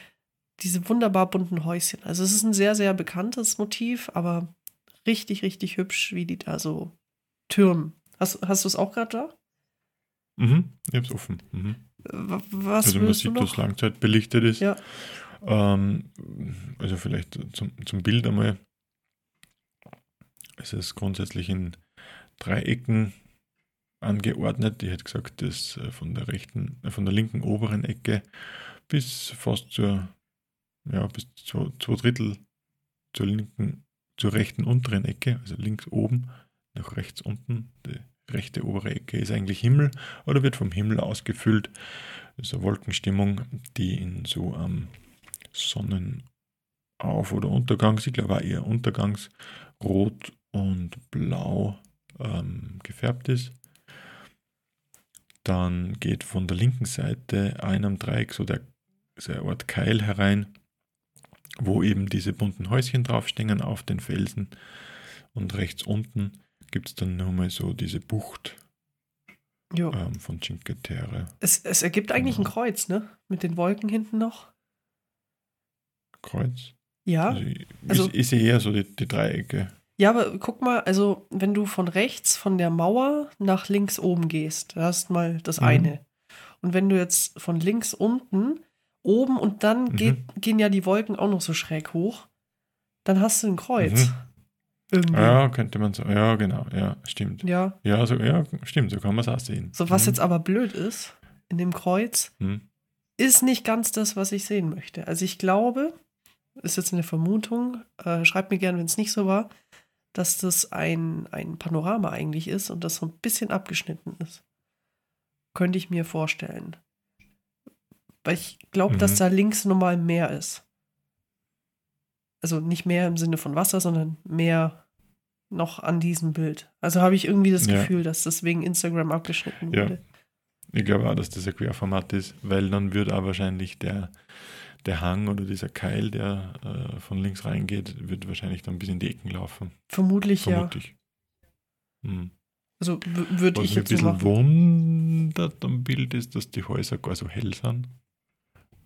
diese wunderbar bunten Häuschen. Also es ist ein sehr, sehr bekanntes Motiv, aber richtig, richtig hübsch, wie die da so türmen. Hast, hast du es auch gerade da? Mhm, ich hab's offen. Mhm. W- Was Also man sieht, dass Langzeit belichtet ist. Ja. Ähm, also vielleicht zum, zum Bild einmal. Es ist grundsätzlich in Dreiecken angeordnet. Ich hätte gesagt, das äh, von der rechten, äh, von der linken oberen Ecke bis fast zur, ja, bis zu zwei Drittel zur linken, zur rechten unteren Ecke, also links oben nach rechts unten. Die rechte obere Ecke ist eigentlich Himmel oder wird vom Himmel ausgefüllt. Das ist eine Wolkenstimmung, die in so am Sonnenauf- oder Untergangs, ich glaube auch eher Untergangsrot und Blau ähm, gefärbt ist. Dann geht von der linken Seite ein am Dreieck so der eine Art Keil herein, wo eben diese bunten Häuschen draufstehen auf den Felsen. Und rechts unten gibt es dann nochmal so diese Bucht ähm, von Cinque Terre. Es, es ergibt eigentlich ein Genau. Kreuz, ne? Mit den Wolken hinten noch. Kreuz. Ja. Also, ich, also- ich sehe eher so die, die Dreiecke. Ja, aber guck mal, also wenn du von rechts von der Mauer nach links oben gehst, da hast mal das Mhm. eine. Und wenn du jetzt von links unten oben und dann Mhm. geht, gehen ja die Wolken auch noch so schräg hoch, dann hast du ein Kreuz. Mhm. Irgendwie. Ja, könnte man so. Ja, genau. Ja, stimmt. Ja. Ja, so, ja stimmt, so kann man es auch sehen. So, was Mhm. jetzt aber blöd ist, in dem Kreuz, Mhm. ist nicht ganz das, was ich sehen möchte. Also ich glaube, ist jetzt eine Vermutung, äh, schreibt mir gerne, wenn es nicht so war, dass das ein, ein Panorama eigentlich ist und das so ein bisschen abgeschnitten ist. Könnte ich mir vorstellen. Weil ich glaube, dass Mhm. da links nochmal mehr ist. Also nicht mehr im Sinne von Wasser, sondern mehr noch an diesem Bild. Also habe ich irgendwie das Ja. Gefühl, dass das wegen Instagram abgeschnitten Ja. wurde. Ich glaube auch, dass das ein Querformat ist, weil dann wird auch wahrscheinlich der, der Hang oder dieser Keil, der äh, von links reingeht, wird wahrscheinlich dann bis in die Ecken laufen. Vermutlich ja. Vermute ich. Mhm. Also würde Was ich mich ein jetzt so bisschen wundert am Bild ist, dass die Häuser gar so hell sind.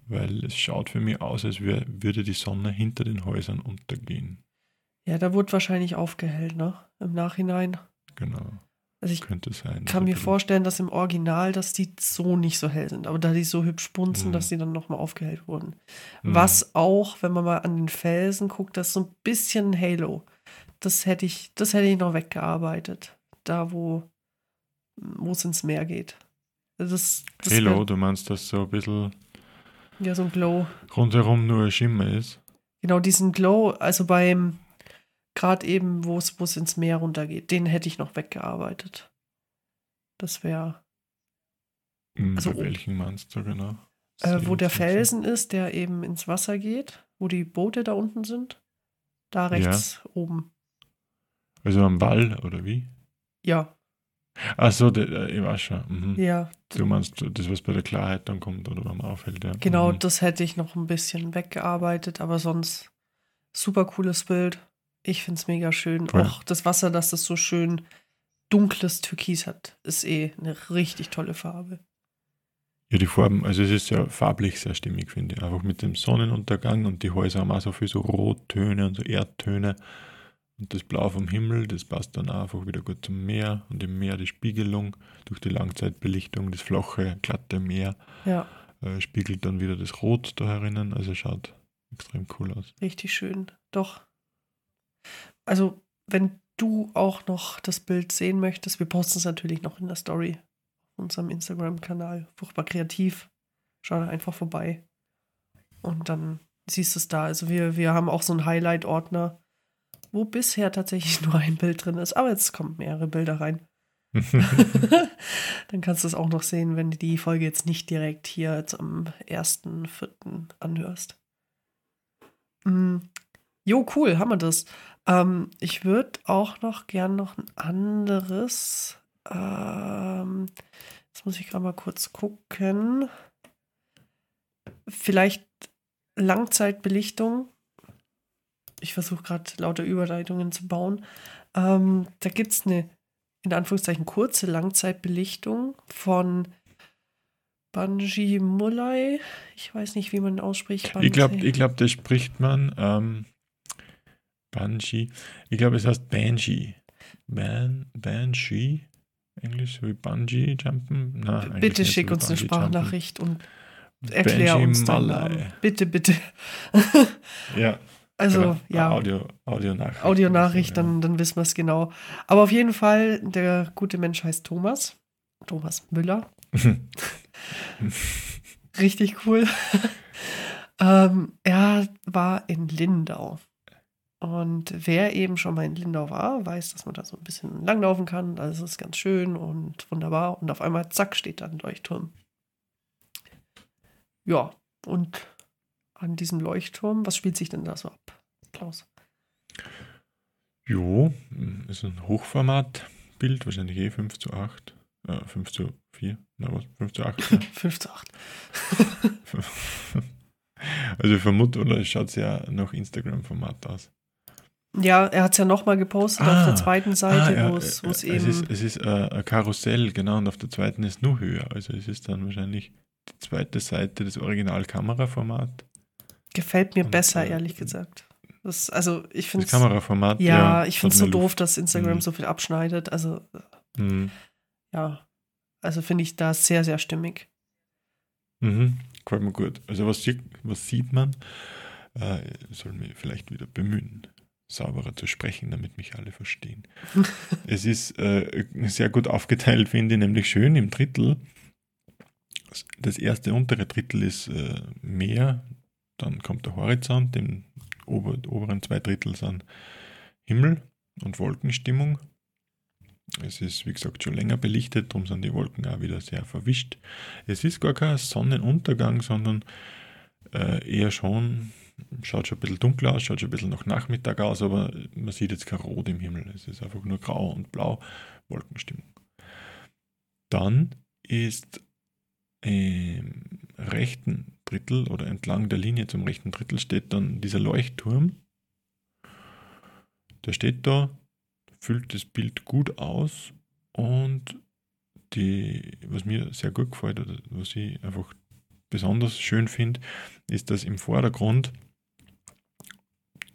Weil es schaut für mich aus, als wär, würde die Sonne hinter den Häusern untergehen. Ja, da wurde wahrscheinlich aufgehellt, ne? Im Nachhinein. Genau, Also ich sein. kann mir vorstellen, dass im Original, dass die so nicht so hell sind. Aber da die so hübsch bunzen, Mhm. dass die dann nochmal aufgehellt wurden. bisschen- Was auch, wenn man mal an den Felsen guckt, das ist so ein bisschen Halo. Das hätte ich, das hätte ich noch weggearbeitet. Da, wo wo es ins Meer geht. Also Das, das Halo, wär- du meinst, dass so ein bisschen Ja, so ein Glow. rundherum nur Schimmer ist? Genau, diesen Glow, also beim, gerade eben, wo es wo es ins Meer runtergeht, den hätte ich noch weggearbeitet. Das wäre, Hm, Also, welchen meinst du genau? äh, wo der. Felsen ist, der eben ins Wasser geht, wo die Boote da unten sind. Da rechts oben. Also am Wall, oder wie? Ja, Achso, ich weiß schon. Mhm. ja. Du meinst das, was bei der Klarheit dann kommt oder beim Aufhält, ja. Genau, Mhm. das hätte ich noch ein bisschen weggearbeitet, aber sonst super cooles Bild. Ich finde es mega schön. Voll. Auch das Wasser, dass das so schön dunkles Türkis hat, ist eh eine richtig tolle Farbe. Ja, die Farben, also es ist ja farblich sehr stimmig, finde ich. Einfach mit dem Sonnenuntergang und die Häuser haben auch so viel so Rottöne und so Erdtöne. Und das Blau vom Himmel, das passt dann einfach wieder gut zum Meer. Und im Meer die Spiegelung durch die Langzeitbelichtung, das flache, glatte Meer Ja, äh, spiegelt dann wieder das Rot da herinnen. Also schaut extrem cool aus. richtig schön. Doch. Also, wenn du auch noch das Bild sehen möchtest, wir posten es natürlich noch in der Story auf unserem Instagram-Kanal. Furchtbar kreativ. Schau da einfach vorbei. Und dann siehst du es da. Also wir, wir haben auch so einen Highlight-Ordner, wo bisher tatsächlich nur ein Bild drin ist. Aber jetzt kommen mehrere Bilder rein. dann kannst du es auch noch sehen, wenn du die Folge jetzt nicht direkt hier jetzt am 1.4. anhörst. Mm. Jo, cool, haben wir das. Ähm, ich würde auch noch gern noch ein anderes. Ähm, jetzt muss ich gerade mal kurz gucken. Vielleicht Langzeitbelichtung. Ich versuche gerade lauter Überleitungen zu bauen. Ähm, da gibt es eine, in Anführungszeichen, kurze Langzeitbelichtung von Banji Mulai. Ich weiß nicht, wie man ausspricht. Ich glaube, ich glaub, das spricht man ähm, Banji. Ich glaube, es heißt Banji. Ban, Banshee. Englisch wie Bungee Jumpen. Na, Bitte schick uns eine Sprachnachricht und erklär Benji uns deinen Namen. Bitte, bitte. ja. Also, genau. ja. Audio, Audionachricht. Audionachricht, dann, dann wissen wir es genau. Aber auf jeden Fall, der gute Mensch heißt Thomas. Thomas Müller. Richtig cool. ähm, er war in Lindau. Und wer eben schon mal in Lindau war, weiß, dass man da so ein bisschen langlaufen kann. Also es ist ganz schön und wunderbar. Und auf einmal, zack, steht da ein Leuchtturm. Ja, und an diesem Leuchtturm, was spielt sich denn da so ab, Klaus? Jo, ist ein Hochformatbild, wahrscheinlich eh 5 zu 8. Äh, 5 zu 4, na was, 5 zu 8. Ja. 5 zu 8. also ich vermute, oder es schaut sehr nach Instagram-Format aus. Ja, er hat es ja nochmal gepostet ah, auf der zweiten Seite, ah, ja, wo es es eben. Ist, es ist äh, ein Karussell, genau, und auf der zweiten ist nur höher. Also es ist dann wahrscheinlich die zweite Seite des Original-Kameraformat. Gefällt mir und, besser, äh, ehrlich gesagt. Das, also ich finde Das Kameraformat. Ja, ja ich finde es so doof, Luft. dass Instagram mhm. so viel abschneidet. Also mhm. ja, also finde ich da sehr, sehr stimmig. Mhm, gefällt mir gut. Also was sieht, was sieht man? Äh, sollen wir vielleicht wieder bemühen sauberer zu sprechen, damit mich alle verstehen. es ist äh, sehr gut aufgeteilt, finde ich, nämlich schön im Drittel. Das erste untere Drittel ist äh, Meer, dann kommt der Horizont, im ober, oberen zwei Drittel sind Himmel und Wolkenstimmung. Es ist, wie gesagt, schon länger belichtet, darum sind die Wolken auch wieder sehr verwischt. Es ist gar kein Sonnenuntergang, sondern äh, eher schon Schaut schon ein bisschen dunkler aus, schaut schon ein bisschen nach Nachmittag aus, aber man sieht jetzt kein Rot im Himmel. Es ist einfach nur grau und blau, Wolkenstimmung. Dann ist im rechten Drittel oder entlang der Linie zum rechten Drittel steht dann dieser Leuchtturm. Der steht da, füllt das Bild gut aus und die, was mir sehr gut gefällt oder was ich einfach besonders schön finde, ist, dass im Vordergrund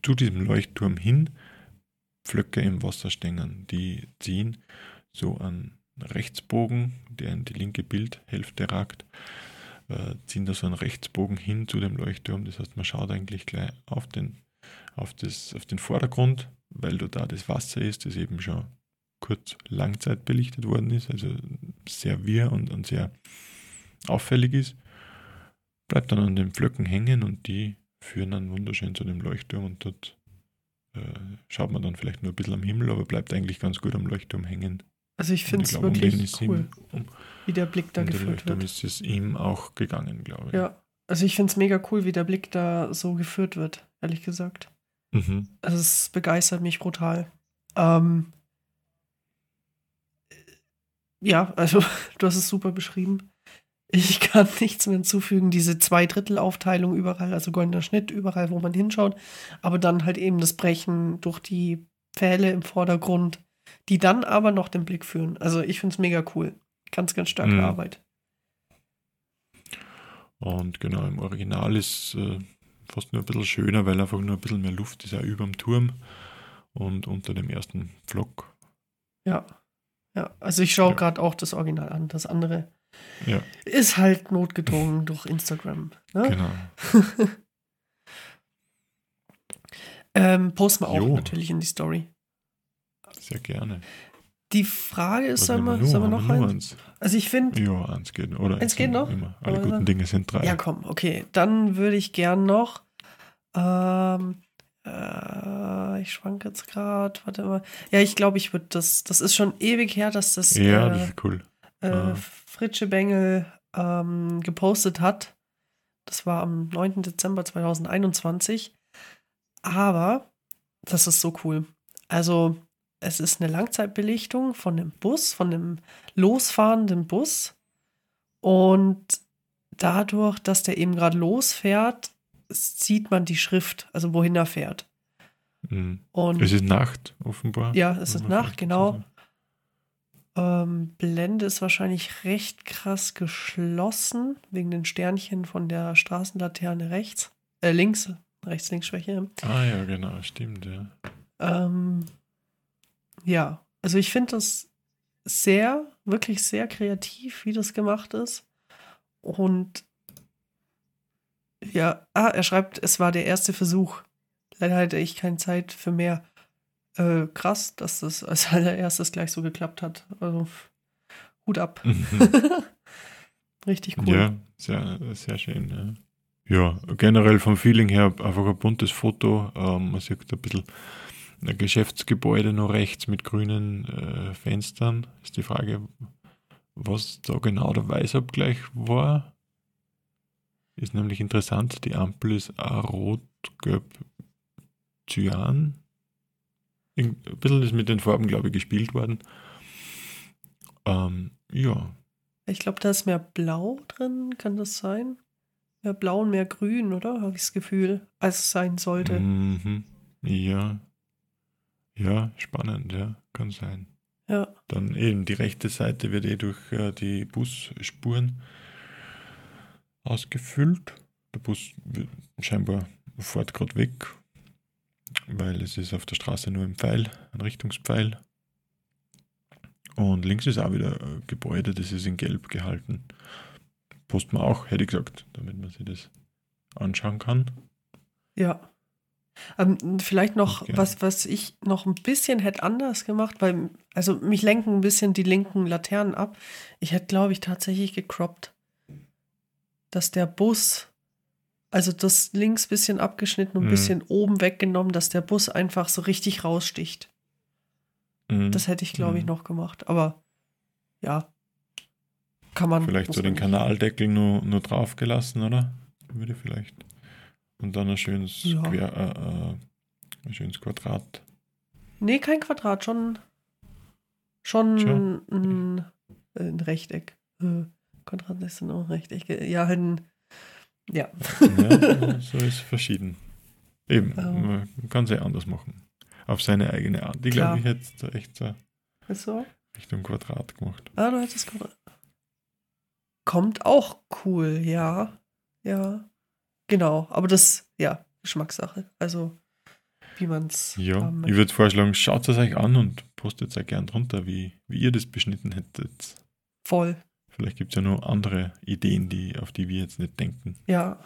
zu diesem Leuchtturm hin Pflöcke im Wasser stehen. Die ziehen so einen Rechtsbogen, der in die linke Bildhälfte ragt, äh, ziehen da so einen Rechtsbogen hin zu dem Leuchtturm. Das heißt, man schaut eigentlich gleich auf den, auf das, auf den Vordergrund, weil da das Wasser ist, das eben schon kurz Langzeit belichtet worden ist, also sehr wirr und, und sehr auffällig ist. Bleibt dann an den Pflöcken hängen und die führen dann wunderschön zu dem Leuchtturm und dort äh, schaut man dann vielleicht nur ein bisschen am Himmel, aber bleibt eigentlich ganz gut am Leuchtturm hängen. Also ich finde es wirklich um cool, ihm, wie der Blick da um geführt wird. ist es ihm auch gegangen, glaube ich. Ja, also ich finde es mega cool, wie der Blick da so geführt wird, ehrlich gesagt. Mhm. Also es begeistert mich brutal. Ähm, ja, also du hast es super beschrieben. Ich kann nichts mehr hinzufügen. Diese Zweidrittelaufteilung überall, also goldener Schnitt überall, wo man hinschaut. Aber dann halt eben das Brechen durch die Pfähle im Vordergrund, die dann aber noch den Blick führen. Also ich finde es mega cool. Ganz, ganz starke mhm. Arbeit. Und genau, im Original ist äh, fast nur ein bisschen schöner, weil einfach nur ein bisschen mehr Luft ist, auch über dem Turm und unter dem ersten Pflock. Ja, ja. Also ich schaue ja. gerade auch das Original an. Das andere ja. Ist halt notgedrungen durch Instagram. Ne? Genau. ähm, posten wir auch jo. natürlich in die Story. Sehr gerne. Die Frage ist, sollen wir, sollen wir noch nur eins? Also ich finde, Ja, eins geht. Oder Eins geht noch? Immer. Alle Oder? guten Dinge sind drei. ja komm, okay, dann würde ich gern noch, ähm, äh, ich schwank jetzt gerade, warte mal. Ja, ich glaube, ich würde das, das ist schon ewig her, dass das, Ja, äh, das ist cool. Äh, Ah. Fritsche Bengel ähm, gepostet hat. Das war am 9. Dezember 2021. Aber das ist so cool. Also, es ist eine Langzeitbelichtung von dem Bus, von dem losfahrenden Bus. Und dadurch, dass der eben gerade losfährt, sieht man die Schrift, also wohin er fährt. Mhm. Und Es ist Nacht, offenbar. ja, es ist Nacht, genau. Ähm, Blende ist wahrscheinlich recht krass geschlossen, wegen den Sternchen von der Straßenlaterne rechts. Äh, links, rechts-links-Schwäche. Ah ja, genau, stimmt, ja. Ähm, ja, also ich finde das sehr, wirklich sehr kreativ, wie das gemacht ist. Und ja, ah, er schreibt, es war der erste Versuch. Leider hatte ich keine Zeit für mehr. Äh, krass, dass das als allererstes gleich so geklappt hat. Also, Hut ab. Mhm. Richtig cool. Ja, sehr, sehr schön. Ja. ja, generell vom Feeling her einfach ein buntes Foto. Ähm, man sieht ein bisschen ein Geschäftsgebäude noch rechts mit grünen äh, Fenstern. Ist die Frage, was da genau der Weißabgleich war. Ist nämlich interessant. Die Ampel ist auch rot-gelb-cyan. Ein bisschen ist mit den Farben, glaube ich, gespielt worden. Ähm, ja, Ich glaube, da ist mehr Blau drin, kann das sein? Mehr Blau und mehr Grün, oder? Habe ich das Gefühl, als es sein sollte. Mhm. Ja. Ja, spannend, ja, kann sein. Ja, Dann eben die rechte Seite wird eh durch äh, die Busspuren ausgefüllt. Der Bus wird scheinbar fährt gerade weg, weil es ist auf der Straße nur ein Pfeil, ein Richtungspfeil. Und links ist auch wieder ein Gebäude, das ist in Gelb gehalten. Post man auch, hätte ich gesagt, damit man sich das anschauen kann. ja. Ähm, vielleicht noch, Gerne. was, was ich noch ein bisschen hätte anders gemacht, weil, also mich lenken ein bisschen die linken Laternen ab. Ich hätte, glaube ich, tatsächlich gecroppt, dass der Bus, also das links bisschen abgeschnitten und ein Mhm. bisschen oben weggenommen, dass der Bus einfach so richtig raussticht. Mhm. Das hätte ich, glaube ich, Mhm. noch gemacht. Aber ja, kann man. Vielleicht so den nicht. Kanaldeckel nur, nur drauf gelassen, oder? Würde vielleicht. Und dann ein schönes, Ja. Quer, äh, äh, ein schönes Quadrat. Nee, kein Quadrat, schon, schon Schon? ein, ein Rechteck. Äh, Quadrat ist dann auch ein Rechteck. Ja, ein, ja. Ja, so ist verschieden. Eben, Ja. man kann es ja anders machen. Auf seine eigene Art. Die glaube ich jetzt echt so Ist so? Richtung Quadrat gemacht. Ah, du hättest Quadrat. Kommt auch cool, ja. Ja. Genau, aber das, ja, Geschmackssache. Also, wie man es Ja, ich würde vorschlagen, schaut es euch an und postet es gern drunter, wie, wie ihr das beschnitten hättet. Voll, Vielleicht gibt es ja noch andere Ideen, die, auf die wir jetzt nicht denken. ja.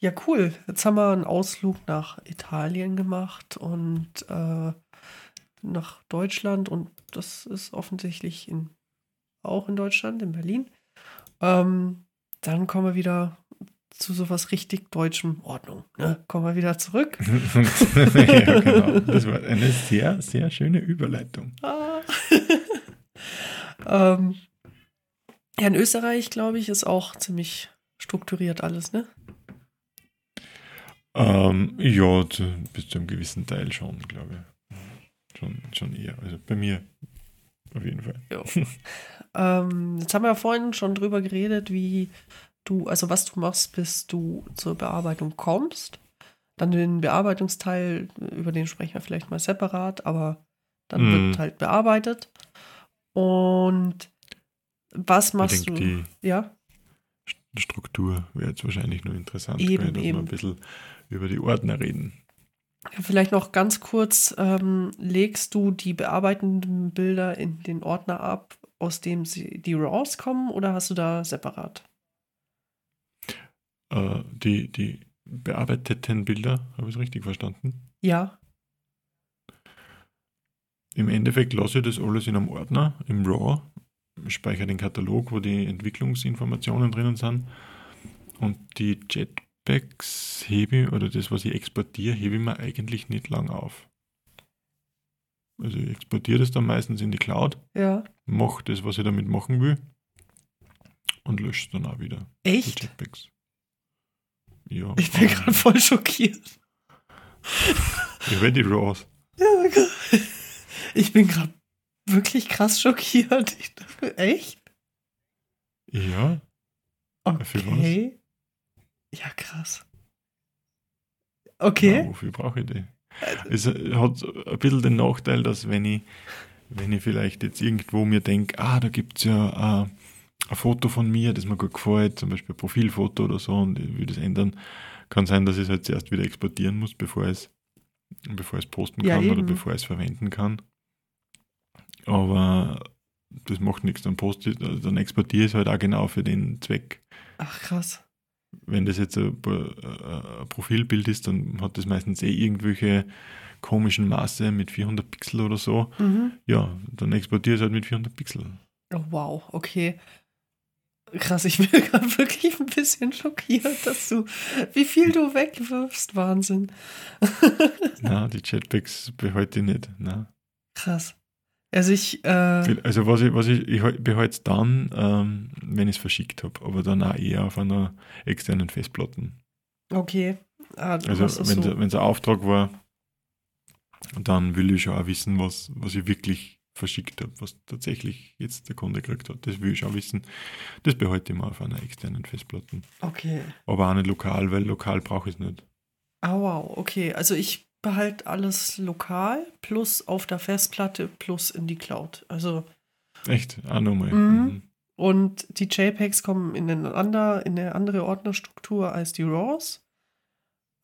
Ja, cool. Jetzt haben wir einen Ausflug nach Italien gemacht und äh, nach Deutschland und das ist offensichtlich in, auch in Deutschland, in Berlin. Ähm, dann kommen wir wieder zu sowas richtig deutschem Ordnung. Ne? Kommen wir wieder zurück. ja, genau. Das war eine sehr, sehr schöne Überleitung. Ah. Ähm, ja, in Österreich, glaube ich, ist auch ziemlich strukturiert alles, ne? Ähm, ja, zu, bis zu einem gewissen Teil schon, glaube ich. Schon, schon eher. Also bei mir auf jeden Fall. Ja. ähm, jetzt haben wir ja vorhin schon drüber geredet, wie du, also was du machst, bis du zur Bearbeitung kommst. Dann den Bearbeitungsteil, über den sprechen wir vielleicht mal separat, aber dann Mhm. wird halt bearbeitet. Und was machst denke, du? die Ja, Struktur wäre jetzt wahrscheinlich nur interessant, Eben, eben. wir ein bisschen über die Ordner reden. vielleicht noch ganz kurz, ähm, legst du die bearbeitenden Bilder in den Ordner ab, aus dem sie die RAWs kommen, oder hast du da separat? Äh, die, die bearbeiteten Bilder, habe ich es richtig verstanden? Ja, im Endeffekt lasse ich das alles in einem Ordner, im RAW, speichere den Katalog, wo die Entwicklungsinformationen drinnen sind. Und die Jetpacks hebe ich, oder das, was ich exportiere, hebe ich mir eigentlich nicht lang auf. Also ich exportiere das dann meistens in die Cloud, Ja. mache das, was ich damit machen will und lösche es dann auch wieder. Die Echt? Jetpacks. Ja. Ich bin gerade voll schockiert. Ich will die RAWs. Ich bin gerade wirklich krass schockiert. Ich dachte, echt? Ja. Okay. Ja, krass. Okay. Ja, wofür brauche ich die? Es hat ein bisschen den Nachteil, dass wenn ich, wenn ich vielleicht jetzt irgendwo mir denke, ah, da gibt es ja äh, ein Foto von mir, das mir gut gefällt, zum Beispiel ein Profilfoto oder so, und ich will das ändern, kann sein, dass ich es halt zuerst wieder exportieren muss, bevor ich es, bevor posten Ja, kann oder eben. bevor ich es verwenden kann. Aber das macht nichts, dann poste ich, also dann exportiere ich es halt auch genau für den Zweck Ach, krass. wenn das jetzt ein, äh, ein Profilbild ist, dann hat das meistens eh irgendwelche komischen Maße mit 400 Pixel oder so. Mhm. Ja, dann exportiere ich es halt mit 400 Pixel. Oh, wow, okay. Krass, ich bin gerade wirklich ein bisschen schockiert, dass du, wie viel du wegwirfst. Wahnsinn. Na, die Jetpacks behalte ich nicht. Na. Krass. Also ich, äh, Also was ich, was ich, ich halt- behalte es dann, ähm, wenn ich es verschickt habe, aber dann auch eher auf einer externen Festplatte. okay. Ah, Also wenn so. es ein Auftrag war, dann will ich schon auch wissen, was, was ich wirklich verschickt habe, was tatsächlich jetzt der Kunde gekriegt hat. Das will ich auch wissen. Das behalte ich mal auf einer externen Festplatte. Okay. Aber auch nicht lokal, weil lokal brauche ich es nicht. Ah, wow, okay. Also ich behalte alles lokal plus auf der Festplatte plus in die Cloud. Also Echt? Auch nochmal. Mhm. und die JPEGs kommen in, eine ander, in eine andere Ordnerstruktur als die RAWs.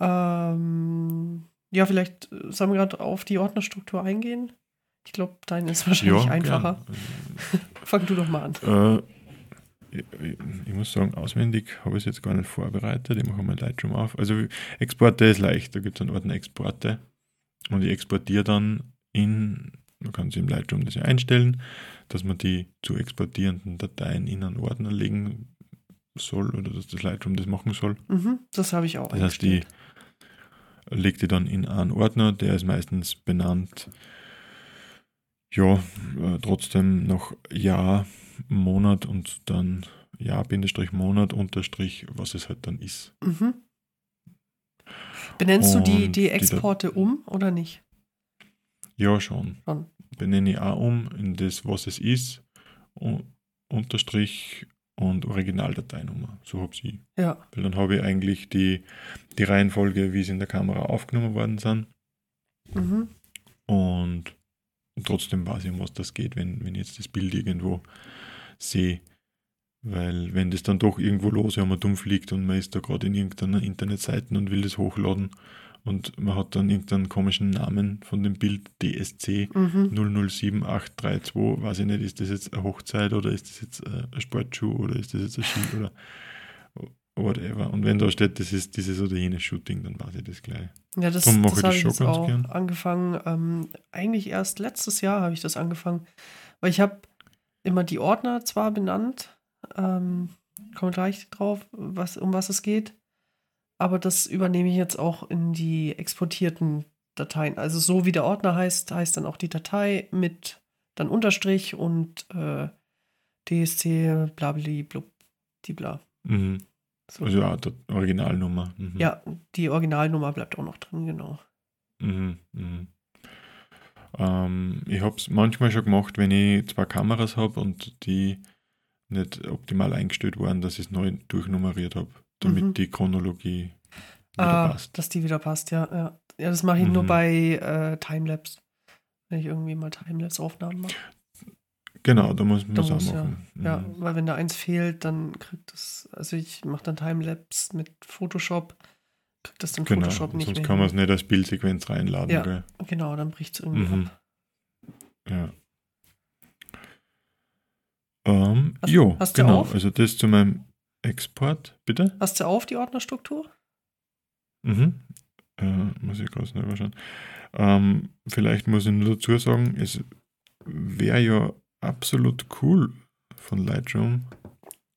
Ähm, ja, vielleicht äh, sollen wir gerade auf die Ordnerstruktur eingehen. Ich glaube, deine ist wahrscheinlich Ja, einfacher. gern. Fang du doch mal an. Äh, ich, muss sagen, auswendig habe ich es jetzt gar nicht vorbereitet. Ich mache mal Lightroom auf. Also Exporte ist leicht, da gibt es einen Ordner Exporte und ich exportiere dann in, man kann sich im Lightroom das ja einstellen, dass man die zu exportierenden Dateien in einen Ordner legen soll oder dass das Lightroom das machen soll. Mhm, das habe ich auch Das heißt, die legt die dann in einen Ordner, der ist meistens benannt, ja, äh, trotzdem noch Jahr, Monat und dann Jahr, Bindestrich, Monat, Unterstrich, was es halt dann ist. Mhm. Benennst du die, Und die die Exporte um oder nicht? Ja, schon. Schon. Benenne ich auch um in das, was es ist, Unterstrich und Originaldateinummer. So habe ich. Ja. Weil dann habe ich eigentlich die, die Reihenfolge, wie sie in der Kamera aufgenommen worden sind. Mhm. Und trotzdem weiß ich, um was das geht, wenn, wenn ich jetzt das Bild irgendwo sehe. Weil wenn das dann doch irgendwo los, wenn man dumm fliegt und man ist da gerade in irgendeiner Internetseite und will das hochladen und man hat dann irgendeinen komischen Namen von dem Bild DSC Mhm. 007832, weiß ich nicht, ist das jetzt eine Hochzeit oder ist das jetzt äh, ein Sportschuh oder ist das jetzt ein Ski oder whatever. Und wenn da steht, das ist dieses oder jenes Shooting, dann weiß ich das gleich. Ja, das, Darum mache das ich habe das schon ganz auch gern. angefangen. Ähm, eigentlich erst letztes Jahr habe ich das angefangen. Weil ich habe immer die Ordner zwar benannt, ähm, komme gleich drauf, was, um was es geht. Aber das übernehme ich jetzt auch in die exportierten Dateien. Also so wie der Ordner heißt, heißt dann auch die Datei mit dann Unterstrich und äh, DSC blabli blub, die bla. Mhm. So. Also ja, die Originalnummer. Mhm. ja, die Originalnummer bleibt auch noch drin, genau. Mhm. Mhm. Ähm, ich habe es manchmal schon gemacht, wenn ich zwei Kameras habe und die nicht optimal eingestellt waren, dass ich es neu durchnummeriert habe, damit Mhm. die Chronologie wieder Ah, passt. dass die wieder passt, ja. Ja, ja das mache ich nur Mhm. bei äh, Timelapse. Wenn ich irgendwie mal Timelapse-Aufnahmen mache. Genau, da muss man Da muss, ja. machen. Ja, Mhm. weil wenn da eins fehlt, dann kriegt das, also ich mache dann Timelapse mit Photoshop, kriegt das dann Genau, Photoshop nicht sonst mehr. kann man es nicht als Bildsequenz reinladen. Ja. Gell? Genau, dann bricht es irgendwie Mhm. ab. Ja. Ähm, Hast- jo, hast du genau. Also das zu meinem Export, bitte. Hast du auf die Ordnerstruktur? Mhm. Äh, muss ich gerade selber schauen. Ähm, vielleicht muss ich nur dazu sagen, es wäre ja absolut cool von Lightroom,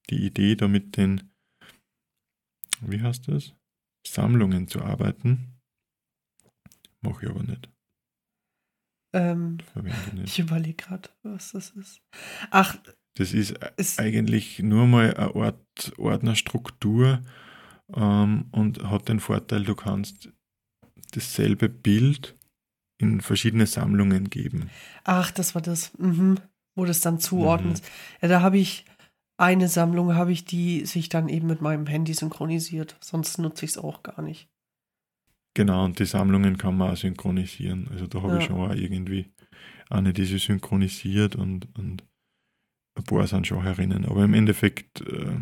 die Idee da mit den, wie heißt das? Sammlungen zu arbeiten. Mache ich aber nicht. Ähm, Verwende nicht. ich überlege gerade, was das ist. Ach, Das ist ist, eigentlich nur mal eine Art Ordnerstruktur ähm, und hat den Vorteil, du kannst dasselbe Bild in verschiedene Sammlungen geben. ach, das war das, mhm, wo das dann zuordnet. Ja, da habe ich eine Sammlung, habe ich, die sich dann eben mit meinem Handy synchronisiert. Sonst nutze ich es auch gar nicht. Genau, und die Sammlungen kann man auch synchronisieren. Also da habe ich Ja. schon auch irgendwie eine, die sich synchronisiert und, und ein paar sind schon herinnen. Aber im Endeffekt äh,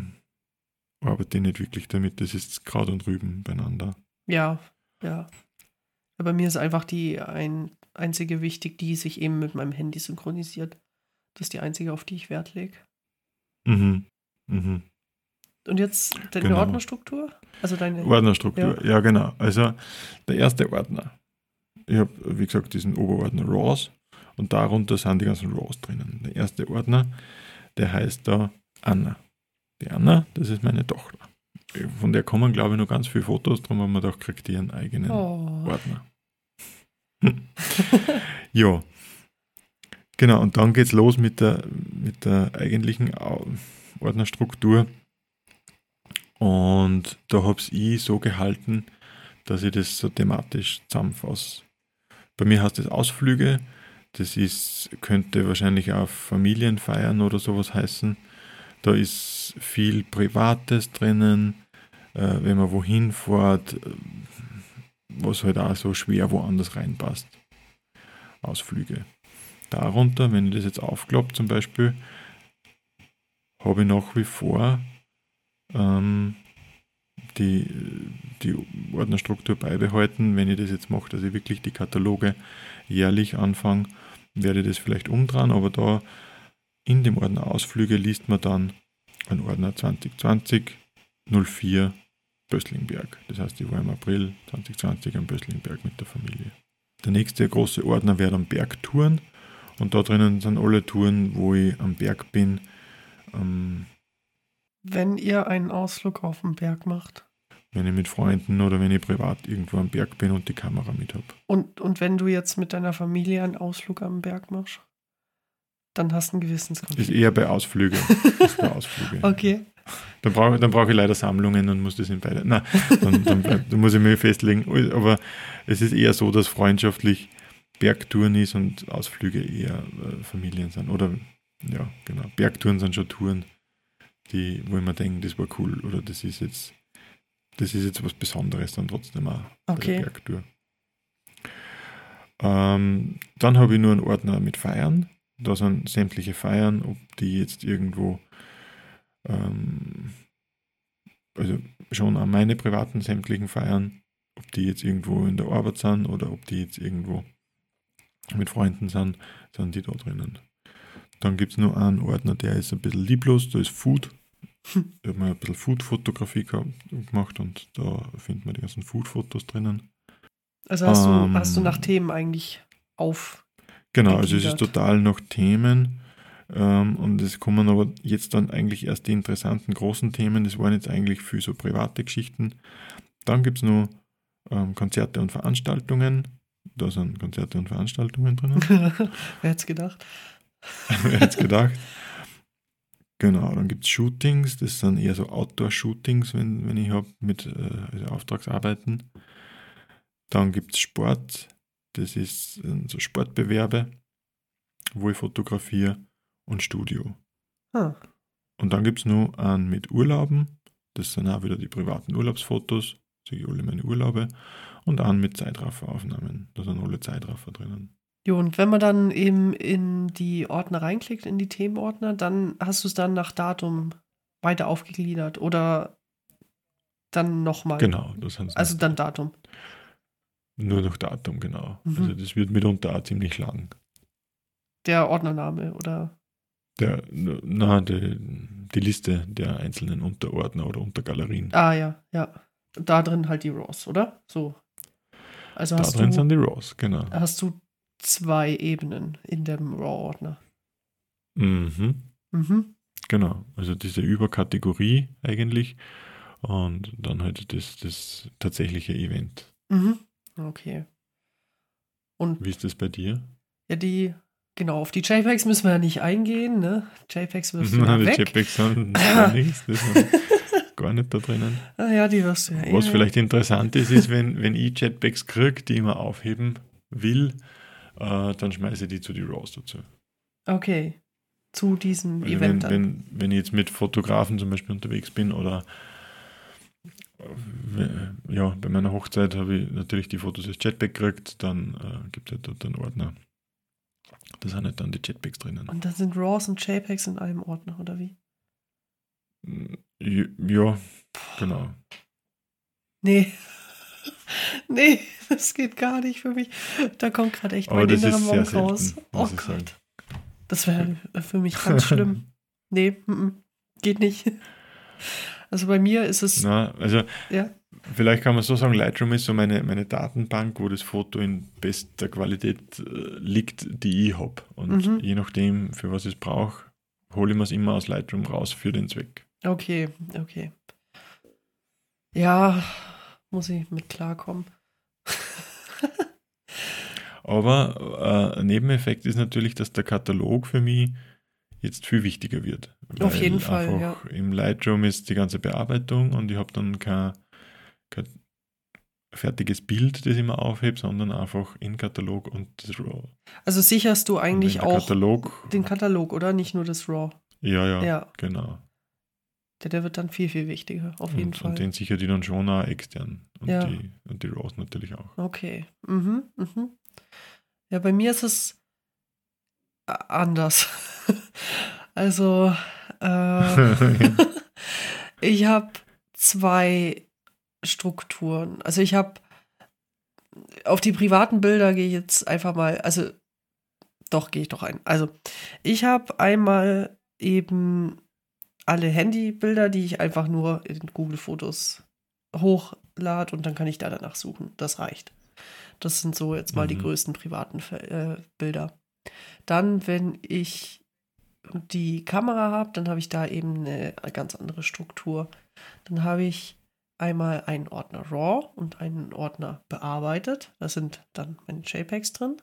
arbeite ich nicht wirklich damit. Das ist Kraut und Rüben beieinander. Ja, ja. Bei mir ist einfach die ein, einzige wichtig, die sich eben mit meinem Handy synchronisiert. Das ist die einzige, auf die ich Wert lege. Mhm. Mhm. Und jetzt deine Genau. Ordnerstruktur? Also deine. Ordnerstruktur, ja. genau. Also der erste Ordner. Ich habe, wie gesagt, diesen Oberordner RAWs und darunter sind die ganzen RAWs drinnen. Der erste Ordner, der heißt da Anna. Die Anna, das ist meine Tochter. Von der kommen, glaube ich, noch ganz viele Fotos, darum haben wir gedacht, kriegt einen eigenen Oh. Ordner. ja. Genau, und dann geht's los mit der, mit der eigentlichen Ordnerstruktur. Und da habe ich so gehalten, dass ich das so thematisch zusammenfasse. Bei mir heißt das Ausflüge. Das ist, könnte wahrscheinlich auch Familienfeiern oder sowas heißen. Da ist viel Privates drinnen, äh, wenn man wohin fährt, äh, was halt auch so schwer woanders reinpasst. Ausflüge. Darunter, wenn ich das jetzt aufklappe zum Beispiel, habe ich nach wie vor ähm, die, die Ordnerstruktur beibehalten. Wenn ich das jetzt mache, dass ich wirklich die Kataloge jährlich anfange, werde ich das vielleicht umdrehen, aber da in dem Ordner Ausflüge liest man dann einen Ordner 2020 04 Böstlingberg. Das heißt, ich war im April 2020 am Böstlingberg mit der Familie. Der nächste große Ordner wäre dann Bergtouren und da drinnen sind alle Touren, wo ich am Berg bin. Ähm, Wenn ihr einen Ausflug auf den Berg macht wenn ich mit Freunden oder wenn ich privat irgendwo am Berg bin und die Kamera mit habe. und, und wenn du jetzt mit deiner Familie einen Ausflug am Berg machst, dann hast du einen Ist Gewissenskonflikt. eher bei Ausflügen. ist bei Ausflüge. Okay. Dann brauche dann brauch ich leider Sammlungen und muss das in beide. Nein, dann, dann, dann muss ich mich festlegen. Aber es ist eher so, dass freundschaftlich Bergtouren ist und Ausflüge eher äh, Familien sind. Oder ja, genau. Bergtouren sind schon Touren, die, wo ich mir denke, das war cool oder das ist jetzt, das ist jetzt was Besonderes dann trotzdem auch bei Okay. der Bergtour. Ähm, dann habe ich nur einen Ordner mit Feiern. Da sind sämtliche Feiern, ob die jetzt irgendwo ähm, also schon an meine privaten sämtlichen Feiern, ob die jetzt irgendwo in der Arbeit sind oder ob die jetzt irgendwo mit Freunden sind, sind die da drinnen. Dann gibt es nur einen Ordner, der ist ein bisschen lieblos, da ist Food. Ich habe mal ein bisschen Food-Fotografie gemacht und da findet man die ganzen Food-Fotos drinnen. Also hast, Ähm. du, hast du nach Themen eigentlich auf. Genau, also es ist total nach Themen. Ähm, und es kommen aber jetzt dann eigentlich erst die interessanten großen Themen. Das waren jetzt eigentlich viel so private Geschichten. Dann gibt es noch ähm, Konzerte und Veranstaltungen. Da sind Konzerte und Veranstaltungen drinnen. Wer hätte es gedacht? Wer hätte es gedacht? Genau, dann gibt es Shootings. Das sind eher so Outdoor-Shootings, wenn, wenn ich habe, mit äh, also Auftragsarbeiten. Dann gibt es Sport. Das ist äh, so Sportbewerbe, wo ich fotografiere und Studio. Ah, Und dann gibt es noch einen mit Urlauben. Das sind auch wieder die privaten Urlaubsfotos, sehe ich alle meine Urlaube. Und einen mit Zeitrafferaufnahmen. Da sind alle Zeitraffer drinnen. Jo, und wenn man dann eben in die Ordner reinklickt, in die Themenordner, dann hast du es dann nach Datum weiter aufgegliedert oder dann nochmal. Genau, das sind Also dann Datum. nur noch Datum, genau. Mhm. Also das wird mitunter auch ziemlich lang. Der Ordnername oder. Der, na, die, die Liste der einzelnen Unterordner oder Untergalerien. Ah ja, ja. Da drin halt die Raws, oder? So. Also Da drin du, sind die RAWs, genau. hast du zwei Ebenen in dem RAW-Ordner. Mhm. Mhm. Genau, also diese Überkategorie eigentlich und dann halt das, das tatsächliche Event. Mhm. Okay. Und Wie ist das bei dir? ja, die, genau, auf die JPEGs müssen wir ja nicht eingehen, ne? JPEGs wirst du ja die weg. JPEGs gar nichts, gar nicht da drinnen. Ah, ja, die wirst du ja eh Was weg. vielleicht interessant ist, ist, wenn, wenn ich Jetpacks kriege, die ich immer aufheben will, äh, dann schmeiße ich die zu die RAWs dazu. Okay. Zu diesem Also Event wenn, dann. wenn, wenn ich jetzt mit Fotografen zum Beispiel unterwegs bin oder äh, ja, bei meiner Hochzeit habe ich natürlich die Fotos als Jetpack gekriegt, dann äh, gibt es ja dort einen Ordner. Da sind halt dann die Jetpacks drinnen. Und dann sind RAWs und JPEGs in einem Ordner, oder wie? Ja, genau. Nee. nee, das geht gar nicht für mich. Da kommt gerade echt mein innerer Monk raus. selten, Oh sagen. Gott. Das wäre für mich ganz schlimm. Nee, mm, mm, geht nicht. Also bei mir ist es, Na, also ja, Vielleicht kann man so sagen, Lightroom ist so meine, meine Datenbank, wo das Foto in bester Qualität äh, liegt, die ich habe. Und Mhm. je nachdem, für was ich es brauche, hole ich mir es immer aus Lightroom raus für den Zweck. Okay, okay. Ja, muss ich mit klarkommen. Aber äh, ein Nebeneffekt ist natürlich, dass der Katalog für mich jetzt viel wichtiger wird. Auf jeden Fall, einfach Im Lightroom ist die ganze Bearbeitung und ich habe dann kein, kein fertiges Bild, das ich mir aufhebe, sondern einfach in Katalog und das RAW. Also sicherst du eigentlich auch Katalog, den Katalog, oder? Nicht nur das RAW. ja, ja, Ja, genau. Der, der wird dann viel, viel wichtiger, auf jeden und, Fall. und den sicher die dann schon auch extern. Und, Ja. die, und die RAWs natürlich auch. Okay. Mhm, mhm. Ja, bei mir ist es äh, anders. also, äh, ich habe zwei Strukturen. Also ich habe auf die privaten Bilder gehe ich jetzt einfach mal, also doch gehe ich doch ein. Also ich habe einmal eben alle Handybilder, die ich einfach nur in Google Fotos hochlade und dann kann ich da danach suchen. Das reicht. Das sind so jetzt mal die Mhm. größten privaten äh, Bilder. Dann, wenn ich die Kamera habe, dann habe ich da eben eine ganz andere Struktur. Dann habe ich einmal einen Ordner RAW und einen Ordner bearbeitet. Da sind dann meine JPEGs drin.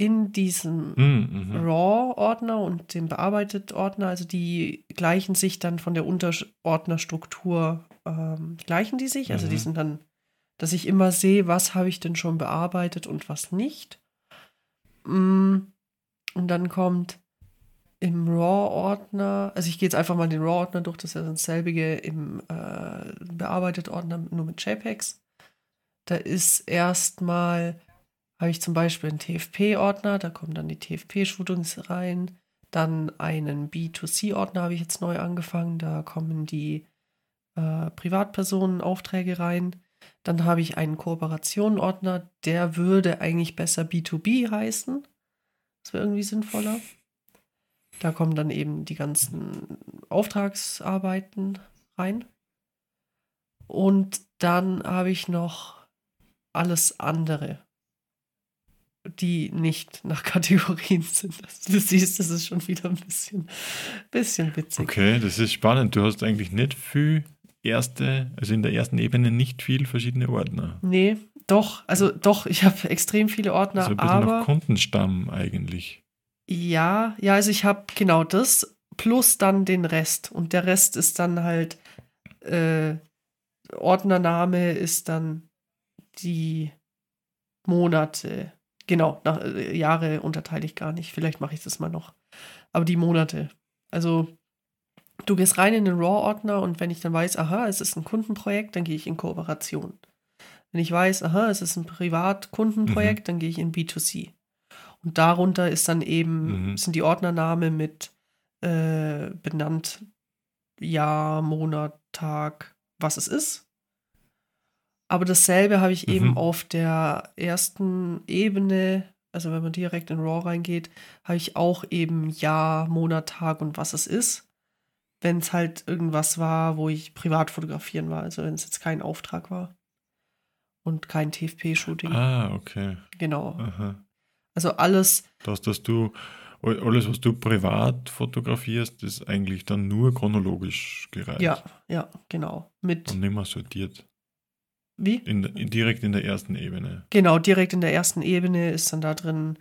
In diesem Mhm, mhm. RAW-Ordner und dem Bearbeitet-Ordner, also die gleichen sich dann von der Unterordnerstruktur, ähm, gleichen die sich. Also die Mhm. sind dann, dass ich immer sehe, was habe ich denn schon bearbeitet und was nicht. Mm, Und dann kommt im RAW-Ordner, also ich gehe jetzt einfach mal den RAW-Ordner durch, das ist ja dasselbige im äh, Bearbeitet-Ordner nur mit JPEGs. Da ist erstmal habe ich zum Beispiel einen TFP-Ordner, da kommen dann die TFP-Shootings rein. Dann einen B2C-Ordner habe ich jetzt neu angefangen, da kommen die äh, Privatpersonen-Aufträge rein. Dann habe ich einen Kooperationen-Ordner, der würde eigentlich besser B2B heißen. Das wäre irgendwie sinnvoller. Da kommen dann eben die ganzen Auftragsarbeiten rein. Und dann habe ich noch alles andere die nicht nach Kategorien sind. Also du siehst, das ist schon wieder ein bisschen, bisschen witzig. Okay, das ist spannend. Du hast eigentlich nicht viel erste, also in der ersten Ebene nicht viel verschiedene Ordner. Nee, doch, also doch, ich habe extrem viele Ordner, Also ein bisschen aber nach Kundenstamm eigentlich. ja, ja, also ich habe genau das plus dann den Rest. Und der Rest ist dann halt, äh, Ordnername ist dann die Monate. Genau, nach, äh, Jahre unterteile ich gar nicht. Vielleicht mache ich das mal noch. Aber die Monate. Also, du gehst rein in den RAW-Ordner und wenn ich dann weiß, aha, es ist ein Kundenprojekt, dann gehe ich in Kooperation. Wenn ich weiß, aha, es ist ein Privatkundenprojekt, dann gehe ich in B2C. Und darunter ist dann eben, Mhm. sind die Ordnername mit äh, benannt Jahr, Monat, Tag, was es ist. Aber dasselbe habe ich Mhm. eben auf der ersten Ebene, also wenn man direkt in RAW reingeht, habe ich auch eben Jahr, Monat, Tag und was es ist. Wenn es halt irgendwas war, wo ich privat fotografieren war, also wenn es jetzt kein Auftrag war. und kein TFP-Shooting. Ah, okay. Genau. Aha. Also alles, Das, dass du alles, was du privat fotografierst, ist eigentlich dann nur chronologisch gereiht. ja, ja, genau. Mit, Und nicht mehr sortiert. Wie? In, direkt in der ersten Ebene. Genau, direkt in der ersten Ebene ist dann da drin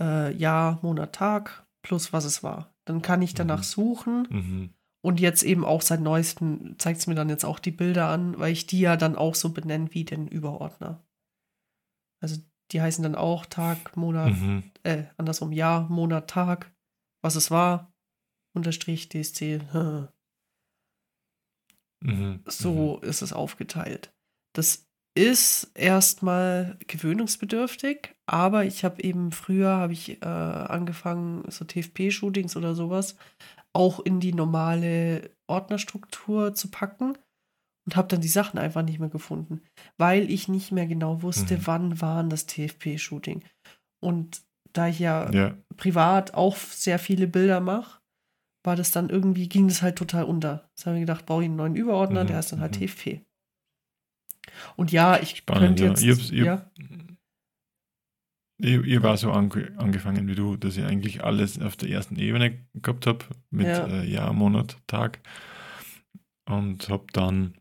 äh, Jahr, Monat, Tag plus was es war. Dann kann ich danach Mhm. suchen Mhm. und jetzt eben auch seit neuestem zeigt es mir dann jetzt auch die Bilder an, weil ich die ja dann auch so benenne wie den Überordner. Also die heißen dann auch Tag, Monat, Mhm. äh, andersrum Jahr, Monat, Tag, was es war, Unterstrich, DSC. Mhm. So ist es aufgeteilt. Das ist erstmal gewöhnungsbedürftig, aber ich habe eben früher habe ich äh, angefangen, so TFP-Shootings oder sowas auch in die normale Ordnerstruktur zu packen und habe dann die Sachen einfach nicht mehr gefunden, weil ich nicht mehr genau wusste, Mhm. wann waren das TFP-Shooting. Und da ich ja. Ja. privat auch sehr viele Bilder mache, war das dann irgendwie, ging das halt total unter. Jetzt habe ich gedacht, brauche ich einen neuen Überordner, Mhm, der ist dann halt mhm. TFP. Und ja, ich Spannend, könnte ja. jetzt, Ich hab's- ich ja, Ich, ich war so ange angefangen wie du, dass ich eigentlich alles auf der ersten Ebene gehabt habe, mit Ja. äh, Jahr, Monat, Tag. Und habe dann,